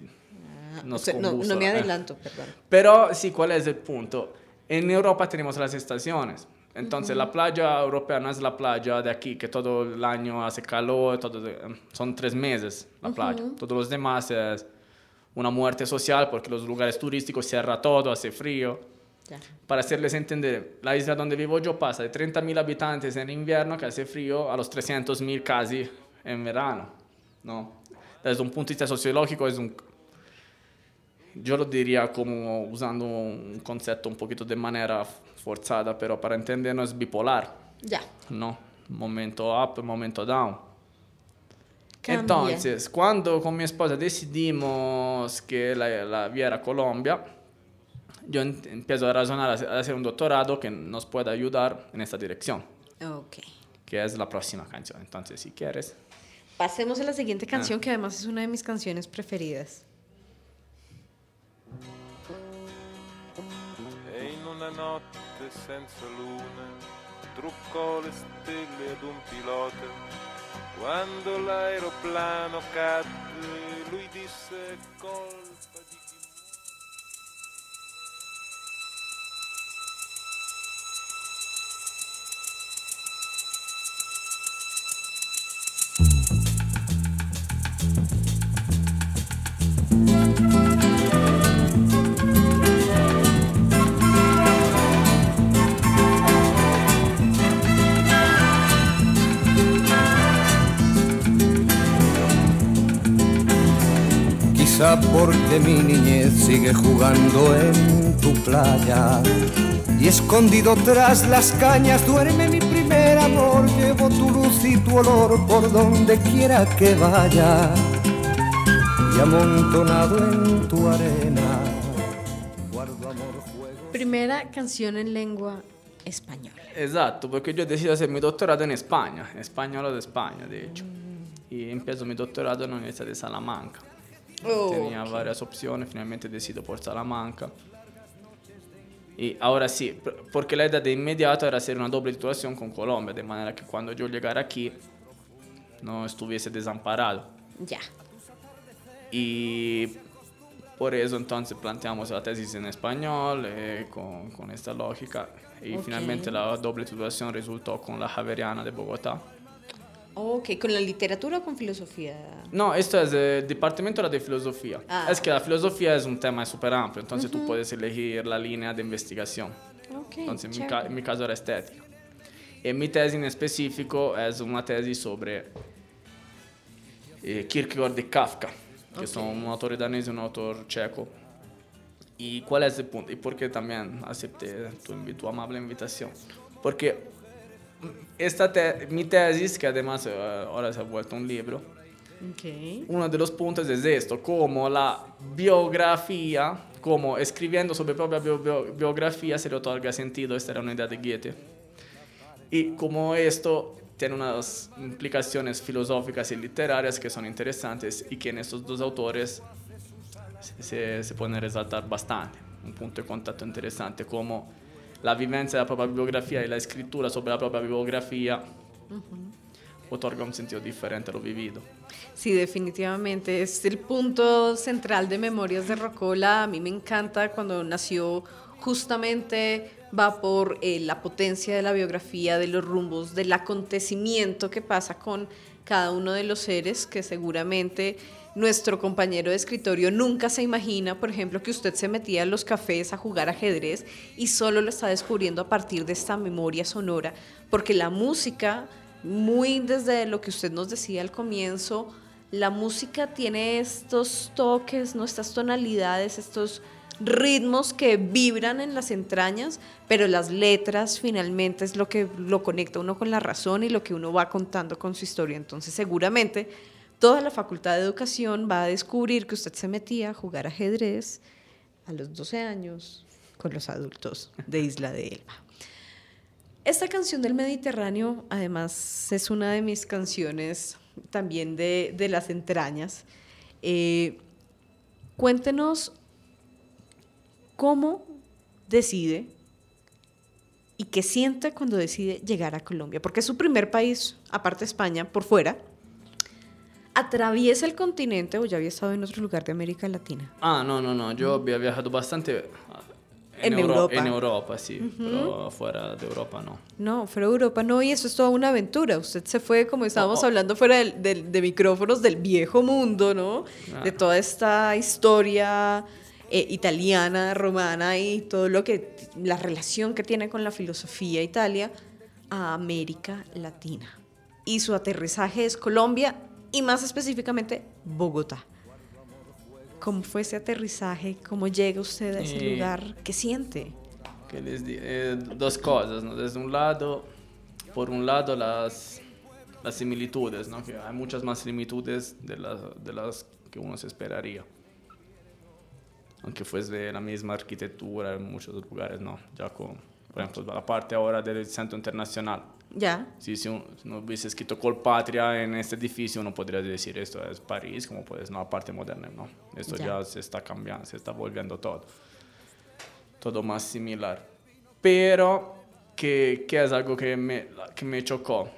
nos O sea, no, no me adelanto, perdón. Pero sí, ¿cuál es el punto? En Europa tenemos las estaciones. Entonces, la playa europea no es la playa de aquí, que todo el año hace calor, todo son tres meses la playa. Todos los demás es una muerte social porque los lugares turísticos cierra todo, hace frío. Ya. Para hacerles entender, la isla donde vivo yo pasa de 30.000 habitantes en invierno, que hace frío, a los 300.000 casi en verano. ¿no? Desde un punto de vista sociológico es un... Yo lo diría como usando un concepto un poquito de manera forzada, pero para entendernos es bipolar, Ya. ¿no? Momento up, momento down. Cambia. Entonces, cuando con mi esposa decidimos que la, la vía era Colombia, yo em- empiezo a razonar, a hacer- un doctorado que nos pueda ayudar en esta dirección, Ok. que es la próxima canción. Entonces, si quieres. Pasemos a la siguiente Ah. canción, que además es una de mis canciones preferidas. In una notte senza luna truccò le stelle ad un pilota. Quando l'aeroplano cadde, lui disse colpa porque mi niñez sigue jugando en tu playa y escondido tras las cañas duerme mi primer amor. Llevo tu luz y tu olor por donde quiera que vaya y amontonado en tu arena guardo amor, juego. Primera canción en lengua española. Exacto, porque yo decido hacer mi doctorado en España, en español de España, de hecho. Y empiezo mi doctorado en la Universidad de Salamanca. Tenía varias opciones, finalmente decido por Salamanca. Y ahora sí, porque la idea de inmediato era hacer una doble titulación con Colombia, de manera que cuando yo llegara aquí no estuviese desamparado. Ya. Y por eso entonces planteamos la tesis en español eh, con, con esta lógica y Ok. finalmente la doble titulación resultó con la Javeriana de Bogotá. Ok, ¿con la literatura o con filosofía? No, esto es el departamento de filosofía. Ah. Es que la filosofía es un tema súper amplio, entonces tú puedes elegir la línea de investigación. Ok, Entonces, en mi, ca- mi caso era estética. Y mi tesis en específico es una tesis sobre eh, Kierkegaard y Kafka, que son un autor danés y un autor checo. ¿Y cuál es el punto? ¿Y por qué también acepté tu, tu amable invitación? Porque esta te- mi tesis, que además eh, ahora se ha vuelto un libro, Ok. uno de los puntos es esto, como la biografía, como escribiendo sobre propia bio- bio- biografía se le otorga sentido, esta era una idea de Goethe. Y como esto tiene unas implicaciones filosóficas y literarias que son interesantes y que en estos dos autores se, se, se pueden resaltar bastante. Un punto de contacto interesante, como la vivencia de la propia biografía y la escritura sobre la propia biografía otorga un sentido diferente a lo vivido. Sí, definitivamente. Es el punto central de Memorias de Rocola. A mí me encanta cuando nació justamente va por eh, la potencia de la biografía, de los rumbos, del acontecimiento que pasa con cada uno de los seres que seguramente nuestro compañero de escritorio nunca se imagina, por ejemplo, que usted se metía a los cafés a jugar ajedrez y solo lo está descubriendo a partir de esta memoria sonora, porque la música, muy desde lo que usted nos decía al comienzo, la música tiene estos toques, ¿no? estas tonalidades, estos ritmos que vibran en las entrañas, pero las letras finalmente es lo que lo conecta uno con la razón y lo que uno va contando con su historia. Entonces seguramente toda la facultad de educación va a descubrir que usted se metía a jugar ajedrez a los 12 años con los adultos de Isla de Elba. Esta canción del Mediterráneo, además, es una de mis canciones también de, de las entrañas. Eh, cuéntenos cómo decide y qué siente cuando decide llegar a Colombia, porque es su primer país, aparte España, por fuera. ¿Atraviesa el continente o ya había estado en otro lugar de América Latina? Ah, no, no, no, yo había viajado bastante ah, En Euro- Europa. En Europa, sí, pero fuera de Europa no. No, fuera de Europa no, y eso es toda una aventura. Usted se fue, como estábamos Oh, oh. hablando fuera del- del- de micrófonos, del viejo mundo, ¿no? Ah. De toda esta historia eh, italiana, romana y todo lo que, la relación que tiene con la filosofía Italia a América Latina. Y su aterrizaje es Colombia y más específicamente Bogotá. ¿Cómo fue ese aterrizaje? ¿Cómo llega usted a ese Eh, lugar? ¿Qué siente? Que les eh, dos cosas, ¿no? Desde un lado, por un lado las, las similitudes, ¿no? Que hay muchas más similitudes de las, de las que uno se esperaría. Aunque fuese la misma arquitectura en muchos lugares, ¿no? Ya con, por ejemplo, la parte ahora del Centro Internacional. Ya, Sí, si uno hubiese escrito Colpatria en este edificio, uno podría decir esto es París, como puedes, no, parte moderna, no. Esto Ya. ya. se está cambiando, se está volviendo todo. Todo más similar. Pero que, que es algo que me, que me chocó.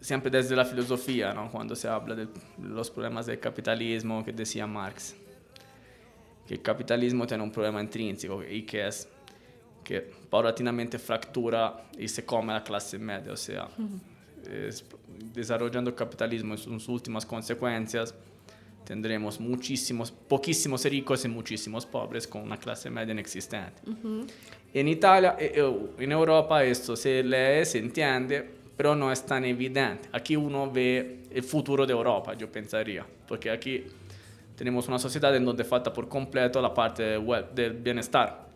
Siempre desde la filosofía, ¿no? Cuando se habla de los problemas del capitalismo, que decía Marx. Que el capitalismo tiene un problema intrínseco y que es que paulatinamente fractura y se come la clase media, o sea, es- desarrollando el capitalismo en sus últimas consecuencias, tendremos muchísimos, poquísimos ricos y muchísimos pobres con una clase media inexistente. En Italia, eh, eh, en Europa esto se lee, se entiende, pero no es tan evidente. Aquí uno ve el futuro de Europa, yo pensaría, porque aquí tenemos una sociedad en donde falta por completo la parte del bienestar.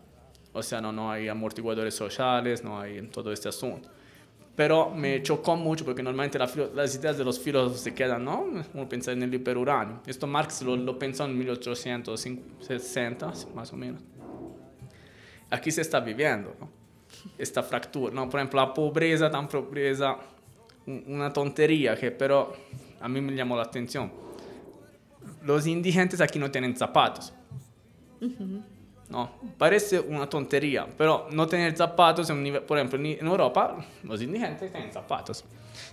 O sea, no, no hay amortiguadores sociales, no hay todo este asunto. Pero me chocó mucho porque normalmente la las ideas de los filósofos se quedan, ¿no? Uno piensa en el hiperuranio. Esto Marx lo, lo pensó en 1860, más o menos. Aquí se está viviendo, ¿no? Esta fractura, ¿no? Por ejemplo, la pobreza, tan pobreza, un- una tontería que pero a mí me llamó la atención. Los indigentes aquí no tienen zapatos. No, parece una tontería, pero no tener zapatos en un nivel, por ejemplo, en Europa los indigentes tienen zapatos.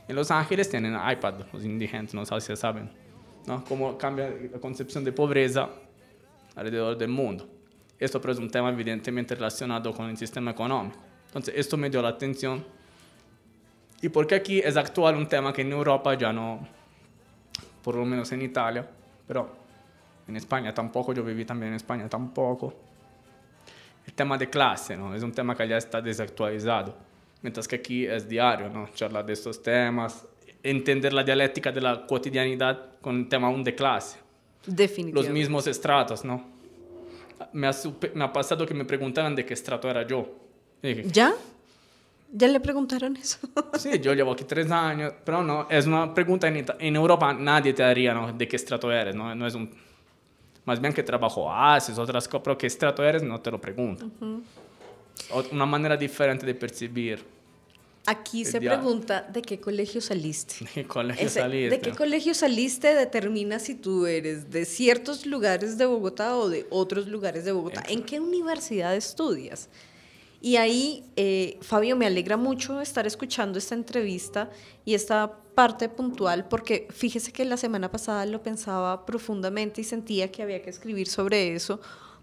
En Los Ángeles tienen iPad, los indigentes, no sé si saben, ¿no? Cómo cambia la concepción de pobreza alrededor del mundo. Esto pero es un tema evidentemente relacionado con el sistema económico. Entonces, esto me dio la atención Y porque aquí es actual un tema que en Europa ya no, por lo menos en Italia, pero en España tampoco, yo viví también en España tampoco. El tema de clase, ¿no? Es un tema que ya está desactualizado, mientras que aquí es diario, ¿no? Charlar de estos temas, entender la dialéctica de la cotidianidad con el tema aún de clase. Los Definitivamente. mismos estratos, ¿no? Me ha, me ha pasado que me preguntaban de qué estrato era yo. Dije, ¿Ya? ¿Ya le preguntaron eso? *laughs* Sí, yo llevo aquí tres años, pero no, es una pregunta en, en Europa nadie te haría, ¿no? De qué estrato eres, ¿no? No es un... Más bien qué trabajo haces, otras cosas, pero qué estrato eres no te lo preguntan. O- Una manera diferente de percibir Aquí se pregunta de qué colegio saliste. *laughs* de qué colegio Ese- saliste. ¿De qué colegio saliste? Determina si tú eres de ciertos lugares de Bogotá o de otros lugares de Bogotá. ¿En qué universidad estudias? Y ahí, eh, Fabio, me alegra mucho estar escuchando esta entrevista y esta parte puntual, porque fíjese que la semana pasada lo pensaba profundamente y sentía que había que escribir sobre eso,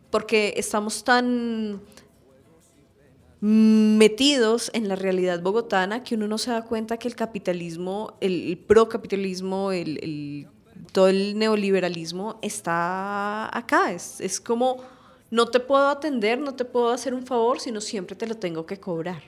porque estamos tan metidos en la realidad bogotana que uno no se da cuenta que el capitalismo, el, procapitalismo, el, el- todo el neoliberalismo está acá. Es, es como, no te puedo atender, no te puedo hacer un favor, sino siempre te lo tengo que cobrar.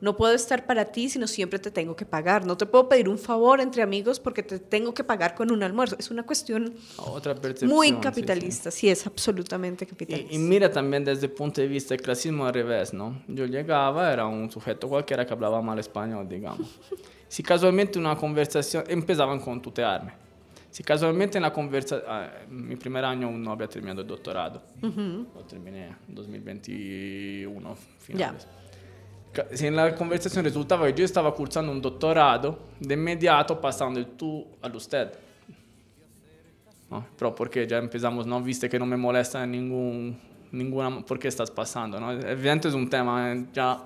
No puedo estar para ti, sino siempre te tengo que pagar. No te puedo pedir un favor entre amigos porque te tengo que pagar con un almuerzo. Es una cuestión Otra muy sí, sí. capitalista, sí, es absolutamente Y, capitalista. y mira también desde el punto de vista del clasismo al revés, ¿no? Yo llegaba, era un sujeto cualquiera que hablaba mal español, digamos. Si casualmente una conversación, empezaban con tutearme. Si casualmente en la conversación, mi primer año aún no había terminado el doctorado, lo terminé en 2021, finales. Ca- Si en la conversación resultaba que yo estaba cursando un doctorado, de inmediato pasando el tú al usted. ¿no? Pero porque ya empezamos, ¿no? Viste que no me molesta ningún, ninguna... ¿Por qué estás pasando? ¿no? Evidente es un tema eh, ya...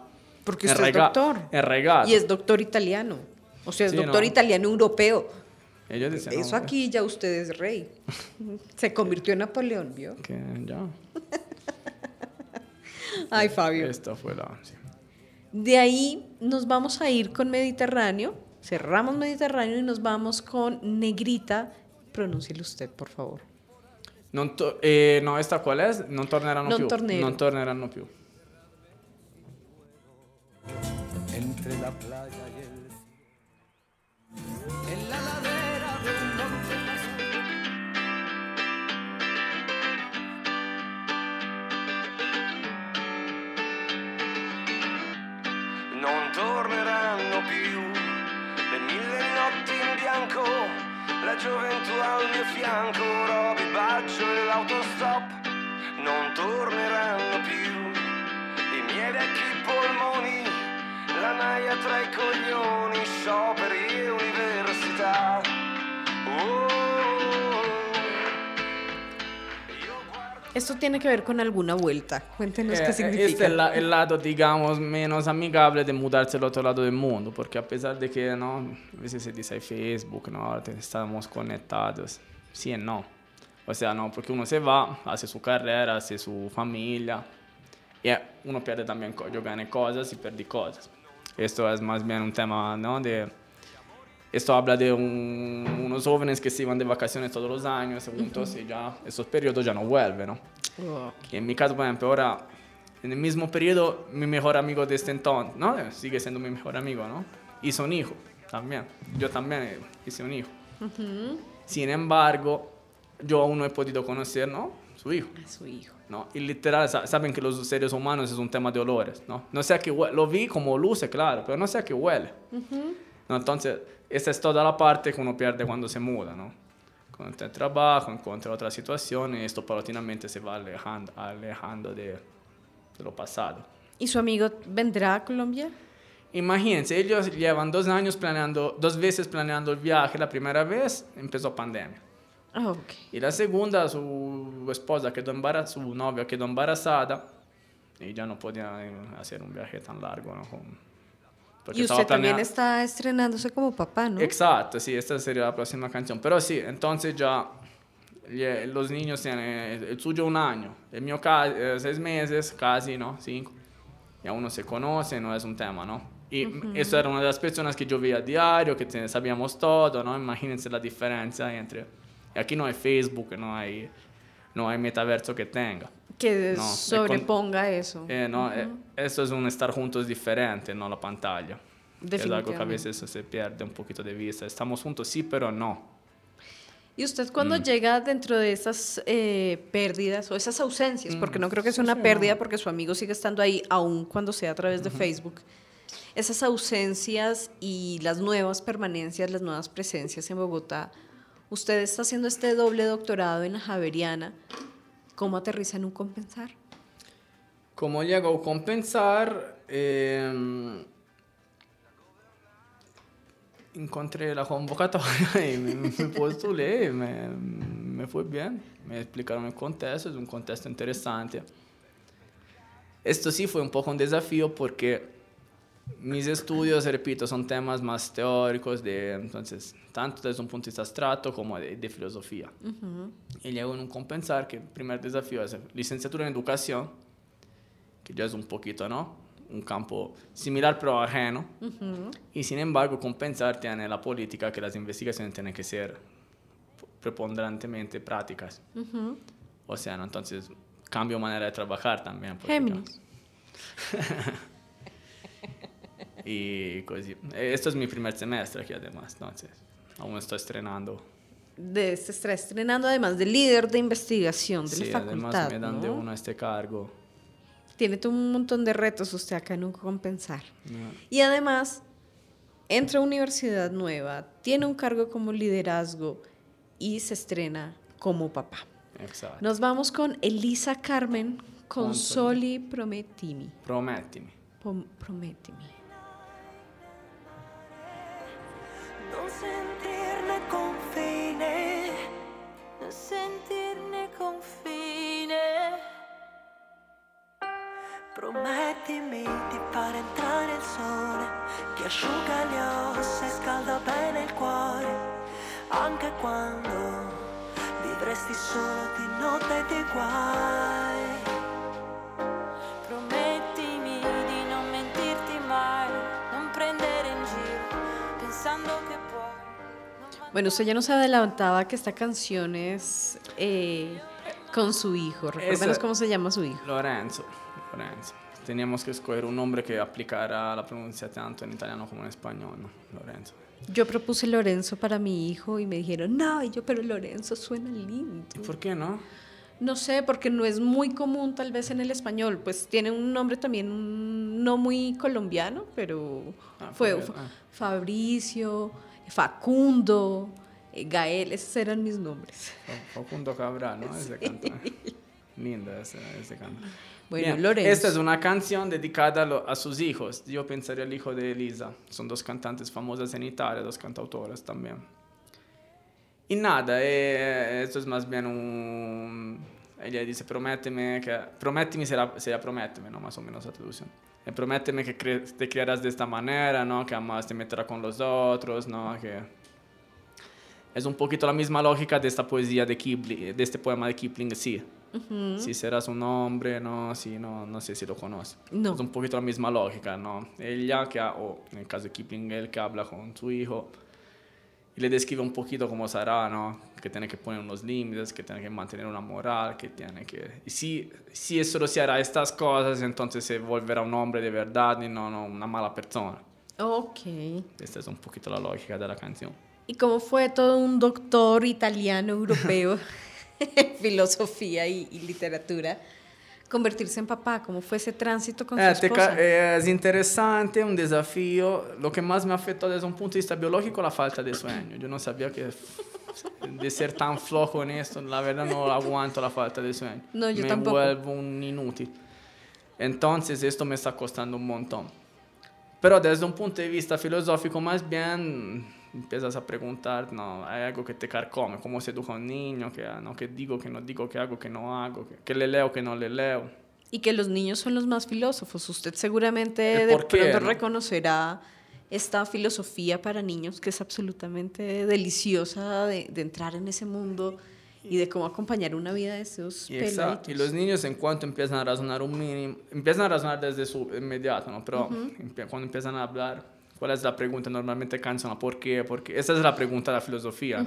Porque usted es enraiga- doctor. enraigado. Y es doctor italiano. O sea, es Sí, doctor no. italiano europeo. Ellos dicen, Eso no, aquí ya usted es rey. *laughs* Se convirtió en Napoleón, ¿vio? Que ya... *laughs* Ay, Fabio. Esta fue la... sí. De ahí nos vamos a ir con Mediterráneo. Cerramos Mediterráneo y nos vamos con Negrita. Pronúncielo usted, por favor. Non to- eh, no, esta qual è? Non torneranno Non più. tornero. Non torneranno più. entre la playa la gioventù al mio fianco, Roby Baggio e l'autostop, non torneranno più i miei vecchi polmoni, la naia tra i coglioni, scioperi e università. Oh, Esto tiene que ver con alguna vuelta. Cuéntenos Eh, qué eh, significa. Este es la- el lado, digamos, menos amigable de mudarse al otro lado del mundo, porque a pesar de que, ¿no? A veces se dice Facebook, ¿no? Ahora estamos conectados. Sí no. O sea, no, porque uno se va, hace su carrera, hace su familia, y uno pierde también, yo gané cosas y perdí cosas. Esto es más bien un tema, ¿no? De, esto habla de un- unos jóvenes que se iban de vacaciones todos los años juntos y ya esos periodos ya no vuelven, ¿no? En mi caso, por ejemplo, ahora, en el mismo periodo, mi mejor amigo de este entonces, ¿no? Sigue siendo mi mejor amigo, ¿no? Hizo un hijo también. Yo también hice un hijo. Sin embargo, yo aún no he podido conocer, ¿no? Su hijo. A su hijo. ¿no? Y literal, sa- saben que los seres humanos es un tema de olores, ¿no? No sé a qué huele, lo vi como luce, claro, pero no sé a qué huele. ¿no? Entonces, esa es toda la parte que uno pierde cuando se muda, ¿no? Cuando está en trabajo, encuentra otra situación y esto paulatinamente se va alejando, alejando de, de lo pasado. ¿Y su amigo vendrá a Colombia? Imagínense, ellos llevan dos años planeando, dos veces planeando el viaje. La primera vez empezó pandemia. Ah, ok. Y la segunda, su esposa quedó embarazada, su novia quedó embarazada y ya no podía eh, hacer un viaje tan largo. ¿no? Con- porque Y usted también está estrenándose como papá, ¿no? Exacto, sí, esta sería la próxima canción. Pero sí, entonces ya los niños tienen, el suyo un año, el mío eh, seis meses, casi, ¿no? Cinco. Ya uno se conoce, no es un tema, ¿no? Y eso era una de las personas que yo veía a diario, que sabíamos todo, ¿no? Imagínense la diferencia entre... y Aquí no hay Facebook, no hay, no hay metaverso que tenga. Que No, es con- sobreponga eso. Eh, no, eh, eso es un estar juntos diferente, no la pantalla. Es algo que a veces se pierde un poquito de vista. Estamos juntos, sí, pero no. ¿Y usted cuando Mm. llega dentro de esas eh, pérdidas o esas ausencias, porque no creo que sea una pérdida porque su amigo sigue estando ahí, aun cuando sea a través de Facebook, esas ausencias y las nuevas permanencias, las nuevas presencias en Bogotá, usted está haciendo este doble doctorado en la Javeriana, ¿cómo aterriza en un compensar? Como llego a compensar, eh, encontré la convocatoria *laughs* y me, me postulé, me, me fue bien, me explicaron el contexto, es un contexto interesante. Esto sí fue un poco un desafío porque mis estudios, repito, son temas más teóricos, de, entonces, tanto desde un punto de vista abstracto como de, de filosofía. Y llego en un compensar que el primer desafío es licenciatura en educación, que ya es un poquito, ¿no? Un campo similar pero ajeno. Y sin embargo, compensar tiene la política que las investigaciones tienen que ser preponderantemente prácticas. O sea, ¿no? entonces cambio manera de trabajar también. Géminis. *laughs* Y così. Esto es mi primer semestre aquí además, entonces aún estoy estrenando. De este está estrenando además de líder de investigación de Sí, la además facultad. me dan de ¿no? uno este cargo. Tiene todo un montón de retos usted acá en un compensar. ¿no? Y además, entra a universidad nueva, tiene un cargo como liderazgo y se estrena como papá. Exacto. Nos vamos con Elisa Carmen Consoli. Promettimi. Promettimi. Pom- promettimi. Non sentirne confine, sentirne Promettimi di far entrare il sole che asciuga le ossa e scalda bene il cuore, anche quando vivresti solo di notte e di guai. Promettimi di non mentirti mai, non prendere in giro, pensando che puoi. Bueno, usted ya nos adelantaba que esta canción es eh, con su hijo. Recuérdanos cómo se llama su hijo. Lorenzo. Lorenzo. Teníamos que escoger un nombre que aplicara la pronuncia tanto en italiano como en español, ¿no? Lorenzo. Yo propuse Lorenzo para mi hijo y me dijeron, no, y yo, pero Lorenzo suena lindo. ¿Y por qué no? No sé, porque no es muy común tal vez en el español. Pues tiene un nombre también mm, no muy colombiano, pero Ah, fue Fabio, Fa- ah. Fabricio, Facundo, eh, Gael, esos eran mis nombres. Fa- Facundo Cabral, ¿no? *laughs* Ese canta. Linda ese, ese canto. Bueno, Lorenzo. Esta es una canción dedicada a, lo- a sus hijos. Yo pensaría al hijo de Elisa. Son dos cantantes famosas en Italia, dos cantautoras también. Y nada, eh, esto es más bien un... Ella dice, prométeme que... Prométeme será, sería prométeme, ¿no? Más o menos la traducción. Eh, prométeme que cre- te criarás de esta manera, ¿no? Que además te meterás con los otros, ¿no? Que... Es un poquito la misma lógica de esta poesía de Kipling, de este poema de Kipling, sí. Si serás un hombre, no, sí, no, no sé si lo conoce. No. Es un poquito la misma lógica, ¿no? Ella que, ha- o en el caso de Kipling, él que habla con su hijo y le describe un poquito cómo será, ¿no? Que tiene que poner unos límites, que tiene que mantener una moral, que tiene que... Y si, si solo se hará estas cosas, entonces se volverá un hombre de verdad y no, no una mala persona. Ok. Esta es un poquito la lógica de la canción. ¿Y cómo fue todo un doctor italiano, europeo, *laughs* *laughs* filosofía y, y literatura, convertirse en papá? ¿Cómo fue ese tránsito con Eh, su esposa? eh, es interesante, un desafío. Lo que más me afectó desde un punto de vista biológico, la falta de sueño. Yo no sabía que *laughs* de ser tan flojo en esto, la verdad no aguanto la falta de sueño. No, yo me tampoco. vuelvo un inútil. Entonces esto me está costando un montón. Pero desde un punto de vista filosófico, más bien empiezas a preguntar, no, hay algo que te carcome, cómo se educa un niño, que, no, que digo, que no digo, que hago, que no hago, que, que le leo, que no le leo. Y que los niños son los más filósofos. Usted seguramente ¿El de qué, pronto no? reconocerá esta filosofía para niños que es absolutamente deliciosa de, de entrar en ese mundo y de cómo acompañar una vida de esos Y, exacto. y los niños en cuanto empiezan a razonar un mínimo, empiezan a razonar desde su inmediato, ¿no? Pero empie- cuando empiezan a hablar, ¿cuál es la pregunta? Normalmente cansan, ¿por qué? Porque esa es la pregunta de la filosofía.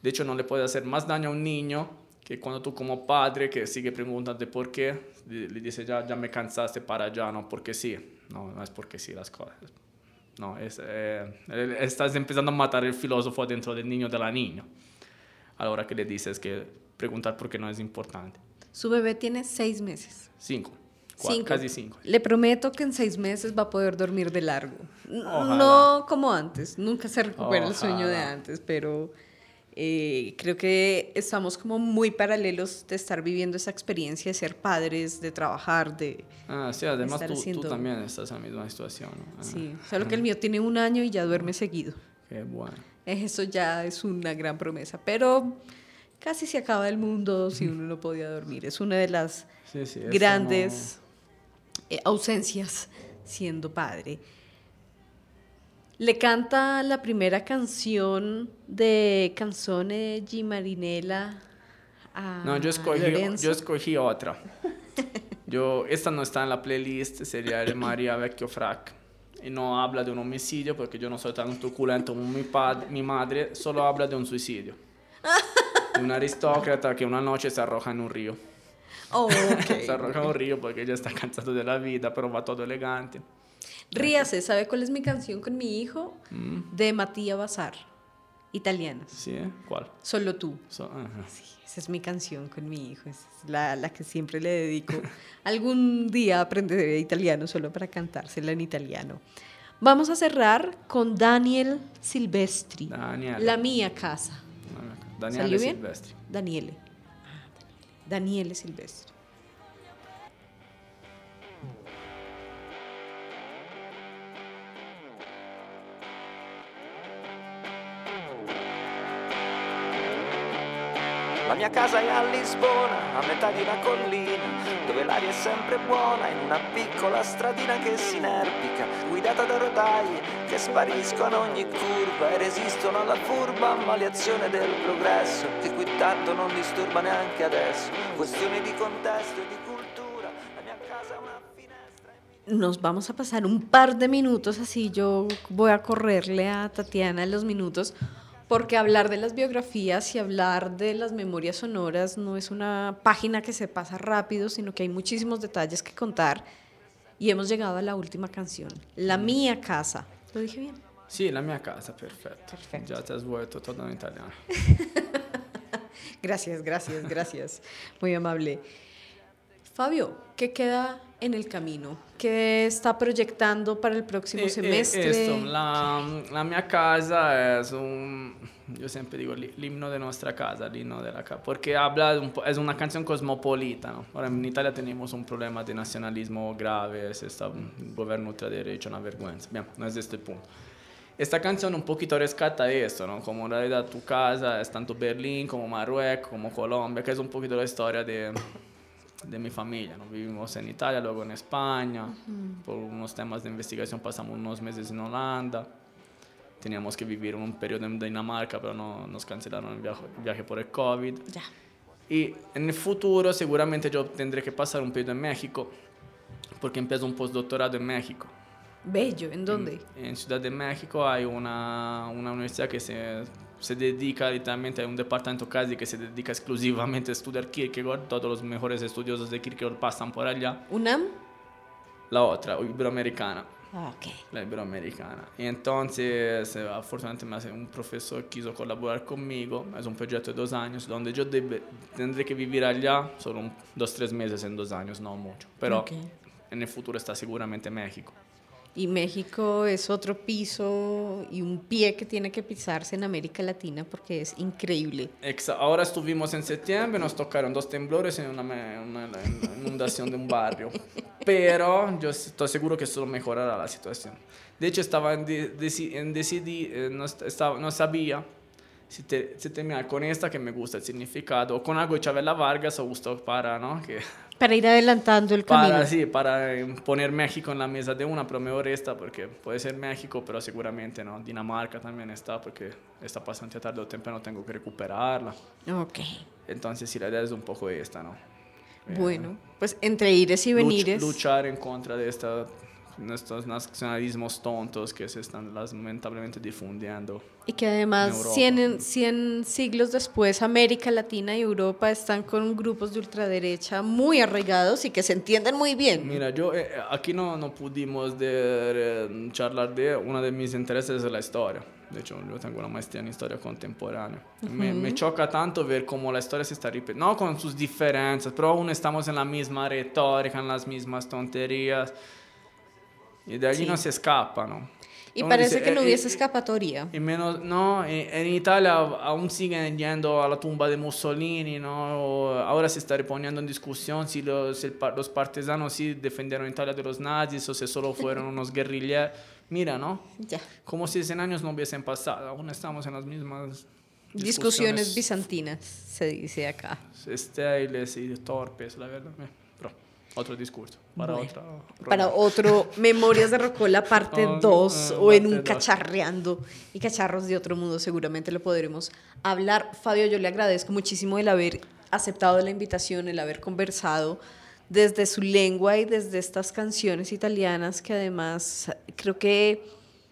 De hecho, no le puede hacer más daño a un niño que cuando tú como padre que sigue preguntando por qué, le, dice ya, ya me cansaste para allá, no, porque sí. No, no es porque sí las cosas. No, es, eh, estás empezando a matar el filósofo dentro del niño de la niña. A la hora que le dices que preguntar por qué no es importante. Su bebé tiene seis meses. Cinco. Cua- Cinco. Casi cinco. Le prometo que en seis meses va a poder dormir de largo. Ojalá. No como antes, nunca se recupera el sueño de Ojalá. antes, pero eh, creo que estamos como muy paralelos de estar viviendo esa experiencia de ser padres, de trabajar, de... Ah, sí, además tú, tú haciendo- también estás en la misma situación. ¿no? Ah, Sí, solo que el mío tiene un año y ya duerme seguido. Qué bueno. Eso ya es una gran promesa, pero casi se acaba el mundo si uno no podía dormir. Es una de las Sí, sí, grandes eh, ausencias siendo padre. Le canta la primera canción de Canzone G. Marinella a No, yo escogí, Lorenzo. yo escogí otra. *laughs* Yo, esta no está en la playlist, sería el María Vecchio Frac. Y no habla de un homicidio porque yo no soy tan truculento como mi, pad- mi madre, solo habla de un suicidio. *laughs* De un aristócrata que una noche se arroja en un río. Oh, ok. Se arroja un río porque ella está cansado de la vida, pero va todo elegante. Ríase, ¿sabe cuál es mi canción con mi hijo? Mm, De Matías Bazar, italianas. ¿Sí? ¿eh? ¿Cuál? Solo tú. So- ajá. Esa es mi canción con mi hijo, esa es la, la que siempre le dedico. *laughs* Algún día aprenderé italiano solo para cantársela en italiano. Vamos a cerrar con Daniel Silvestri. Daniele. La mía casa. Daniele ¿Salió bien? Silvestri. Daniele. Daniele. Daniele mia casa è a Lisbona, a metà di una collina, dove l'aria è sempre buona, in una piccola stradina che si inerpica, guidata da rotaie che spariscono ogni curva e resistono alla furba ammaliazione del progresso, che qui tanto non disturba neanche adesso. Questioni di contesto e di cultura, la mia casa è una finestra. Nos vamos a pasar un par de minutos, así yo voy a correrle a Tatiana los minutos, porque hablar de las biografías y hablar de las memorias sonoras no es una página que se pasa rápido, sino que hay muchísimos detalles que contar. Y hemos llegado a la última canción, La Mía Casa. ¿Lo dije bien? Sì, la mia casa, perfetto. Perfetto. Già ti ha svuotato tutto in italiano. *laughs* Gracias, gracias, gracias. Muy amable. Fabio, ¿qué queda en el camino? ¿Qué está proyectando para el próximo E- e- semestre? esto, la, la mia casa es un, yo siempre digo, li- l'imno de nuestra casa, el himno de la casa, porque habla, de un es una canción cosmopolita, ¿no? Ahora en Italia tenemos un problema de nacionalismo grave, se está un gobierno ultraderecho, una vergüenza, bien, no es este el punto. Esta canción un poquito rescata esto, ¿no? Como en realidad tu casa es tanto Berlín como Marruecos, como Colombia, que es un poquito la historia de, de mi familia. ¿no? Vivimos en Italia, luego en España. Por unos temas de investigación pasamos unos meses en Holanda. Teníamos que vivir un periodo en Dinamarca, pero no, nos cancelaron el viaje, el viaje por el COVID. Ya. Y en el futuro seguramente yo tendré que pasar un periodo en México, porque empiezo un postdoctorado en México. Bello, ¿en dónde? En Ciudad de México hay una, una universidad que se, se dedica literalmente, hay un departamento casi que se dedica exclusivamente a estudiar Kierkegaard. Todos los mejores estudiosos de Kierkegaard pasan por allá. ¿UNAM? La otra, Iberoamericana. Ah, ok. La Iberoamericana. Y entonces, eh, afortunadamente, un profesor quiso colaborar conmigo. Es un proyecto de dos años, donde yo debe- tendré que vivir allá solo un- dos, tres meses en dos años, no mucho. Pero Ok. en el futuro está seguramente México. Y México es otro piso y un pie que tiene que pisarse en América Latina porque es increíble. Ahora estuvimos en septiembre, nos tocaron dos temblores y una, una- una inundación de un barrio. Pero yo estoy seguro que eso mejorará la situación. De hecho, estaba en, de- en decidir, eh, no, est- estaba, no sabía si, te, si terminar con esta que me gusta el significado, o con algo de Chavela Vargas, o gusto para, ¿no? Que, Para ir adelantando el camino. para, sí, para eh, poner México en la mesa de una, pero mejor esta, porque puede ser México, pero seguramente, ¿no? Dinamarca también está, porque esta bastante tarde o temprano tengo que recuperarla. Ok. Entonces, sí, la idea es un poco esta, ¿no? Bueno, pues entre ires y venires. luchar en contra de esta, de estos nacionalismos tontos que se están lamentablemente difundiendo. Y que además, en Europa. 100, 100 siglos después, América Latina y Europa están con grupos de ultraderecha muy arraigados y que se entienden muy bien. Mira, yo eh, aquí no, no pudimos de, eh, charlar de uno de mis intereses es la historia. De hecho, yo tengo una maestría en historia contemporánea. me, me choca tanto ver cómo la historia se está repitiendo, no con sus diferencias, pero aún estamos en la misma retórica, en las mismas tonterías. Y de allí Sí. no se escapa, ¿no? Y Uno parece dice, que no eh, hubiese eh, escapatoria. Y menos, no, en, en Italia aún siguen yendo a la tumba de Mussolini, ¿no? Ahora se está reponiendo en discusión si los, el los partisanos sí defendieron Italia de los nazis o si solo fueron *laughs* unos guerrilleros. Mira, ¿no? Ya. Como si 100 años no hubiesen pasado, aún estamos en las mismas Discusiones bizantinas, se dice acá. estériles y torpes, la verdad. Otro discurso, para Bueno, otra Para otro Memorias de Rocola parte Oh, 2 eh, o en un dos. cacharreando y cacharros de otro mundo seguramente lo podremos hablar. Fabio, yo le agradezco muchísimo el haber aceptado la invitación, el haber conversado desde su lengua y desde estas canciones italianas que además creo que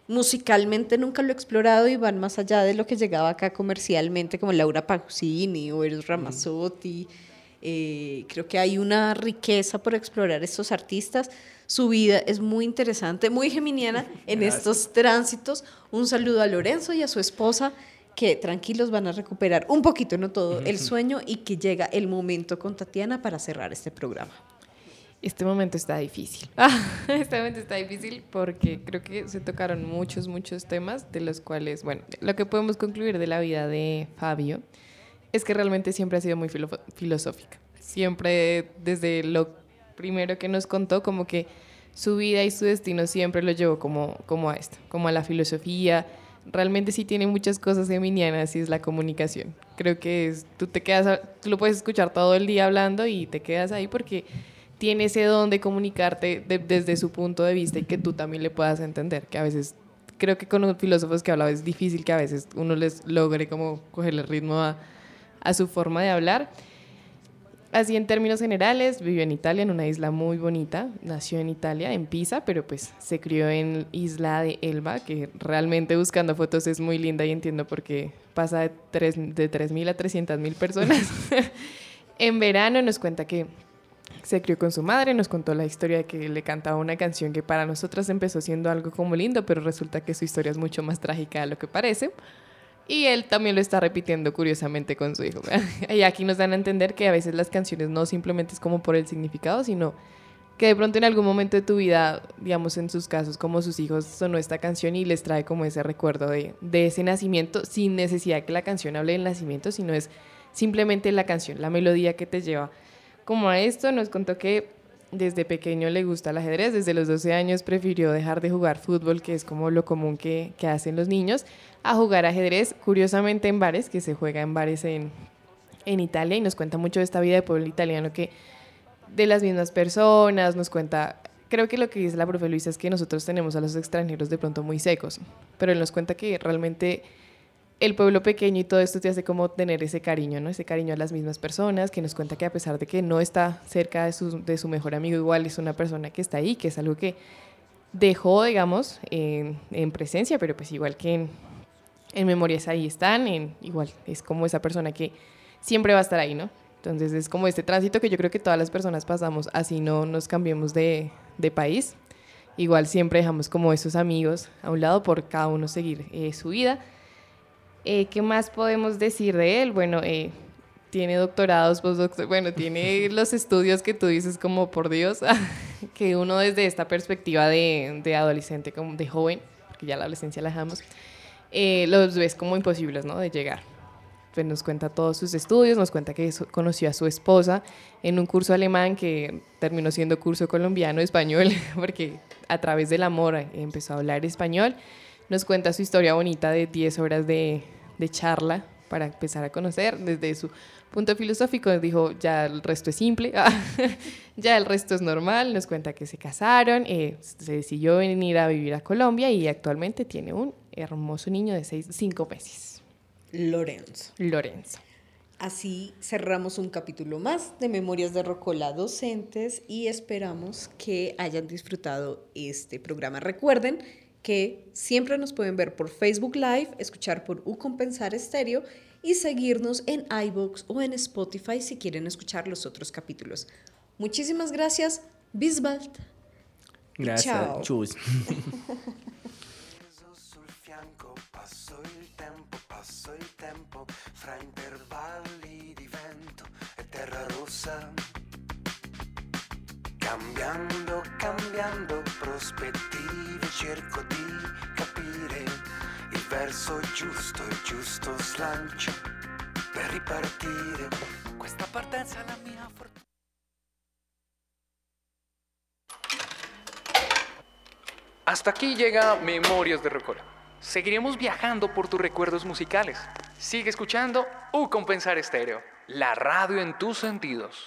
musicalmente nunca lo he explorado y van más allá de lo que llegaba acá comercialmente como Laura Pausini o Eros Ramazzotti. Eh, creo que hay una riqueza por explorar estos artistas. Su vida es muy interesante, muy geminiana *laughs* en estos tránsitos. Un saludo a Lorenzo y a su esposa que tranquilos van a recuperar un poquito, no todo, el sueño y que llega el momento con Tatiana para cerrar este programa. Este momento está difícil. *laughs* este momento está difícil porque creo que se tocaron muchos, muchos temas de los cuales, bueno, lo que podemos concluir de la vida de Fabio es que realmente siempre ha sido muy filo- filosófica. Siempre desde lo primero que nos contó, como que su vida y su destino siempre lo llevó como, como a esto, como a la filosofía. Realmente sí tiene muchas cosas geminianas y es la comunicación. Creo que es, tú te quedas, tú lo puedes escuchar todo el día hablando y te quedas ahí porque tiene ese don de comunicarte de- desde su punto de vista y que tú también le puedas entender, que a veces creo que con los filósofos que hablaba es difícil que a veces uno les logre como cogerle el ritmo a, a su forma de hablar. Así en términos generales, vivió en Italia, en una isla muy bonita, nació en Italia, en Pisa, pero pues se crió en Isla de Elba, que realmente buscando fotos es muy linda y entiendo por qué pasa de, tres, de 3.000 a 300.000 personas. *laughs* *laughs* en verano nos cuenta que se crió con su madre, nos contó la historia de que le cantaba una canción que para nosotras empezó siendo algo como lindo, pero resulta que su historia es mucho más trágica de lo que parece. Y él también lo está repitiendo curiosamente con su hijo. *laughs* y aquí nos dan a entender que a veces las canciones no simplemente es como por el significado, sino que de pronto en algún momento de tu vida, digamos en sus casos, como sus hijos, sonó esta canción y les trae como ese recuerdo de, de ese nacimiento, sin necesidad que la canción hable del nacimiento, sino es simplemente la canción, la melodía que te lleva como a esto. Nos contó que desde pequeño le gusta el ajedrez, desde los 12 años prefirió dejar de jugar fútbol, que es como lo común que, que hacen los niños, a jugar ajedrez, curiosamente en bares, que se juega en bares en, en Italia, y nos cuenta mucho de esta vida de pueblo italiano que de las mismas personas, nos cuenta, creo que lo que dice la profe Luisa es que nosotros tenemos a los extranjeros de pronto muy secos, pero él nos cuenta que realmente el pueblo pequeño y todo esto te hace como tener ese cariño, ¿no? Ese cariño a las mismas personas, que nos cuenta que a pesar de que no está cerca de su, de su mejor amigo, igual es una persona que está ahí, que es algo que dejó, digamos, en, en presencia, pero pues igual que en, en memorias ahí están, en, igual es como esa persona que siempre va a estar ahí, ¿no? Entonces es como este tránsito que yo creo que todas las personas pasamos, así no nos cambiemos de, de país. Igual siempre dejamos como esos amigos a un lado por cada uno seguir eh, su vida. Eh, ¿Qué más podemos decir de él? Bueno, eh, tiene doctorados, postdoctor- bueno, tiene *laughs* los estudios que tú dices como por Dios, *laughs* que uno desde esta perspectiva de, de adolescente, como de joven, porque ya la adolescencia la dejamos, eh, los ves como imposibles, ¿no? De llegar. Pues nos cuenta todos sus estudios, nos cuenta que conoció a su esposa en un curso alemán que terminó siendo curso colombiano español, *laughs* porque a través del amor empezó a hablar español. Nos cuenta su historia bonita de 10 horas de, de charla para empezar a conocer desde su punto filosófico. Dijo, ya el resto es simple, *laughs* ya el resto es normal. Nos cuenta que se casaron, eh, se decidió venir a vivir a Colombia y actualmente tiene un hermoso niño de seis, cinco meses. Lorenzo. Lorenzo. Así cerramos un capítulo más de Memorias de Rocola Docentes y esperamos que hayan disfrutado este programa. Recuerden que siempre nos pueden ver por Facebook Live, escuchar por U Compensar Estéreo y seguirnos en iBox o en Spotify si quieren escuchar los otros capítulos. Muchísimas gracias. Bisbald. Gracias. Ciao. Chus. sul fianco passo il tempo, passo il tempo fra intervalli di vento e terra rossa. Cambiando, cambiando prospettive cerco di capire il verso giusto, il giusto slancio per ripartire. Questa partenza è la mia fortuna. Hasta aquí llega Memorias de Rocola. Seguiremos viajando por tus recuerdos musicales. Sigue escuchando U Compensar Estéreo, la radio en tus sentidos.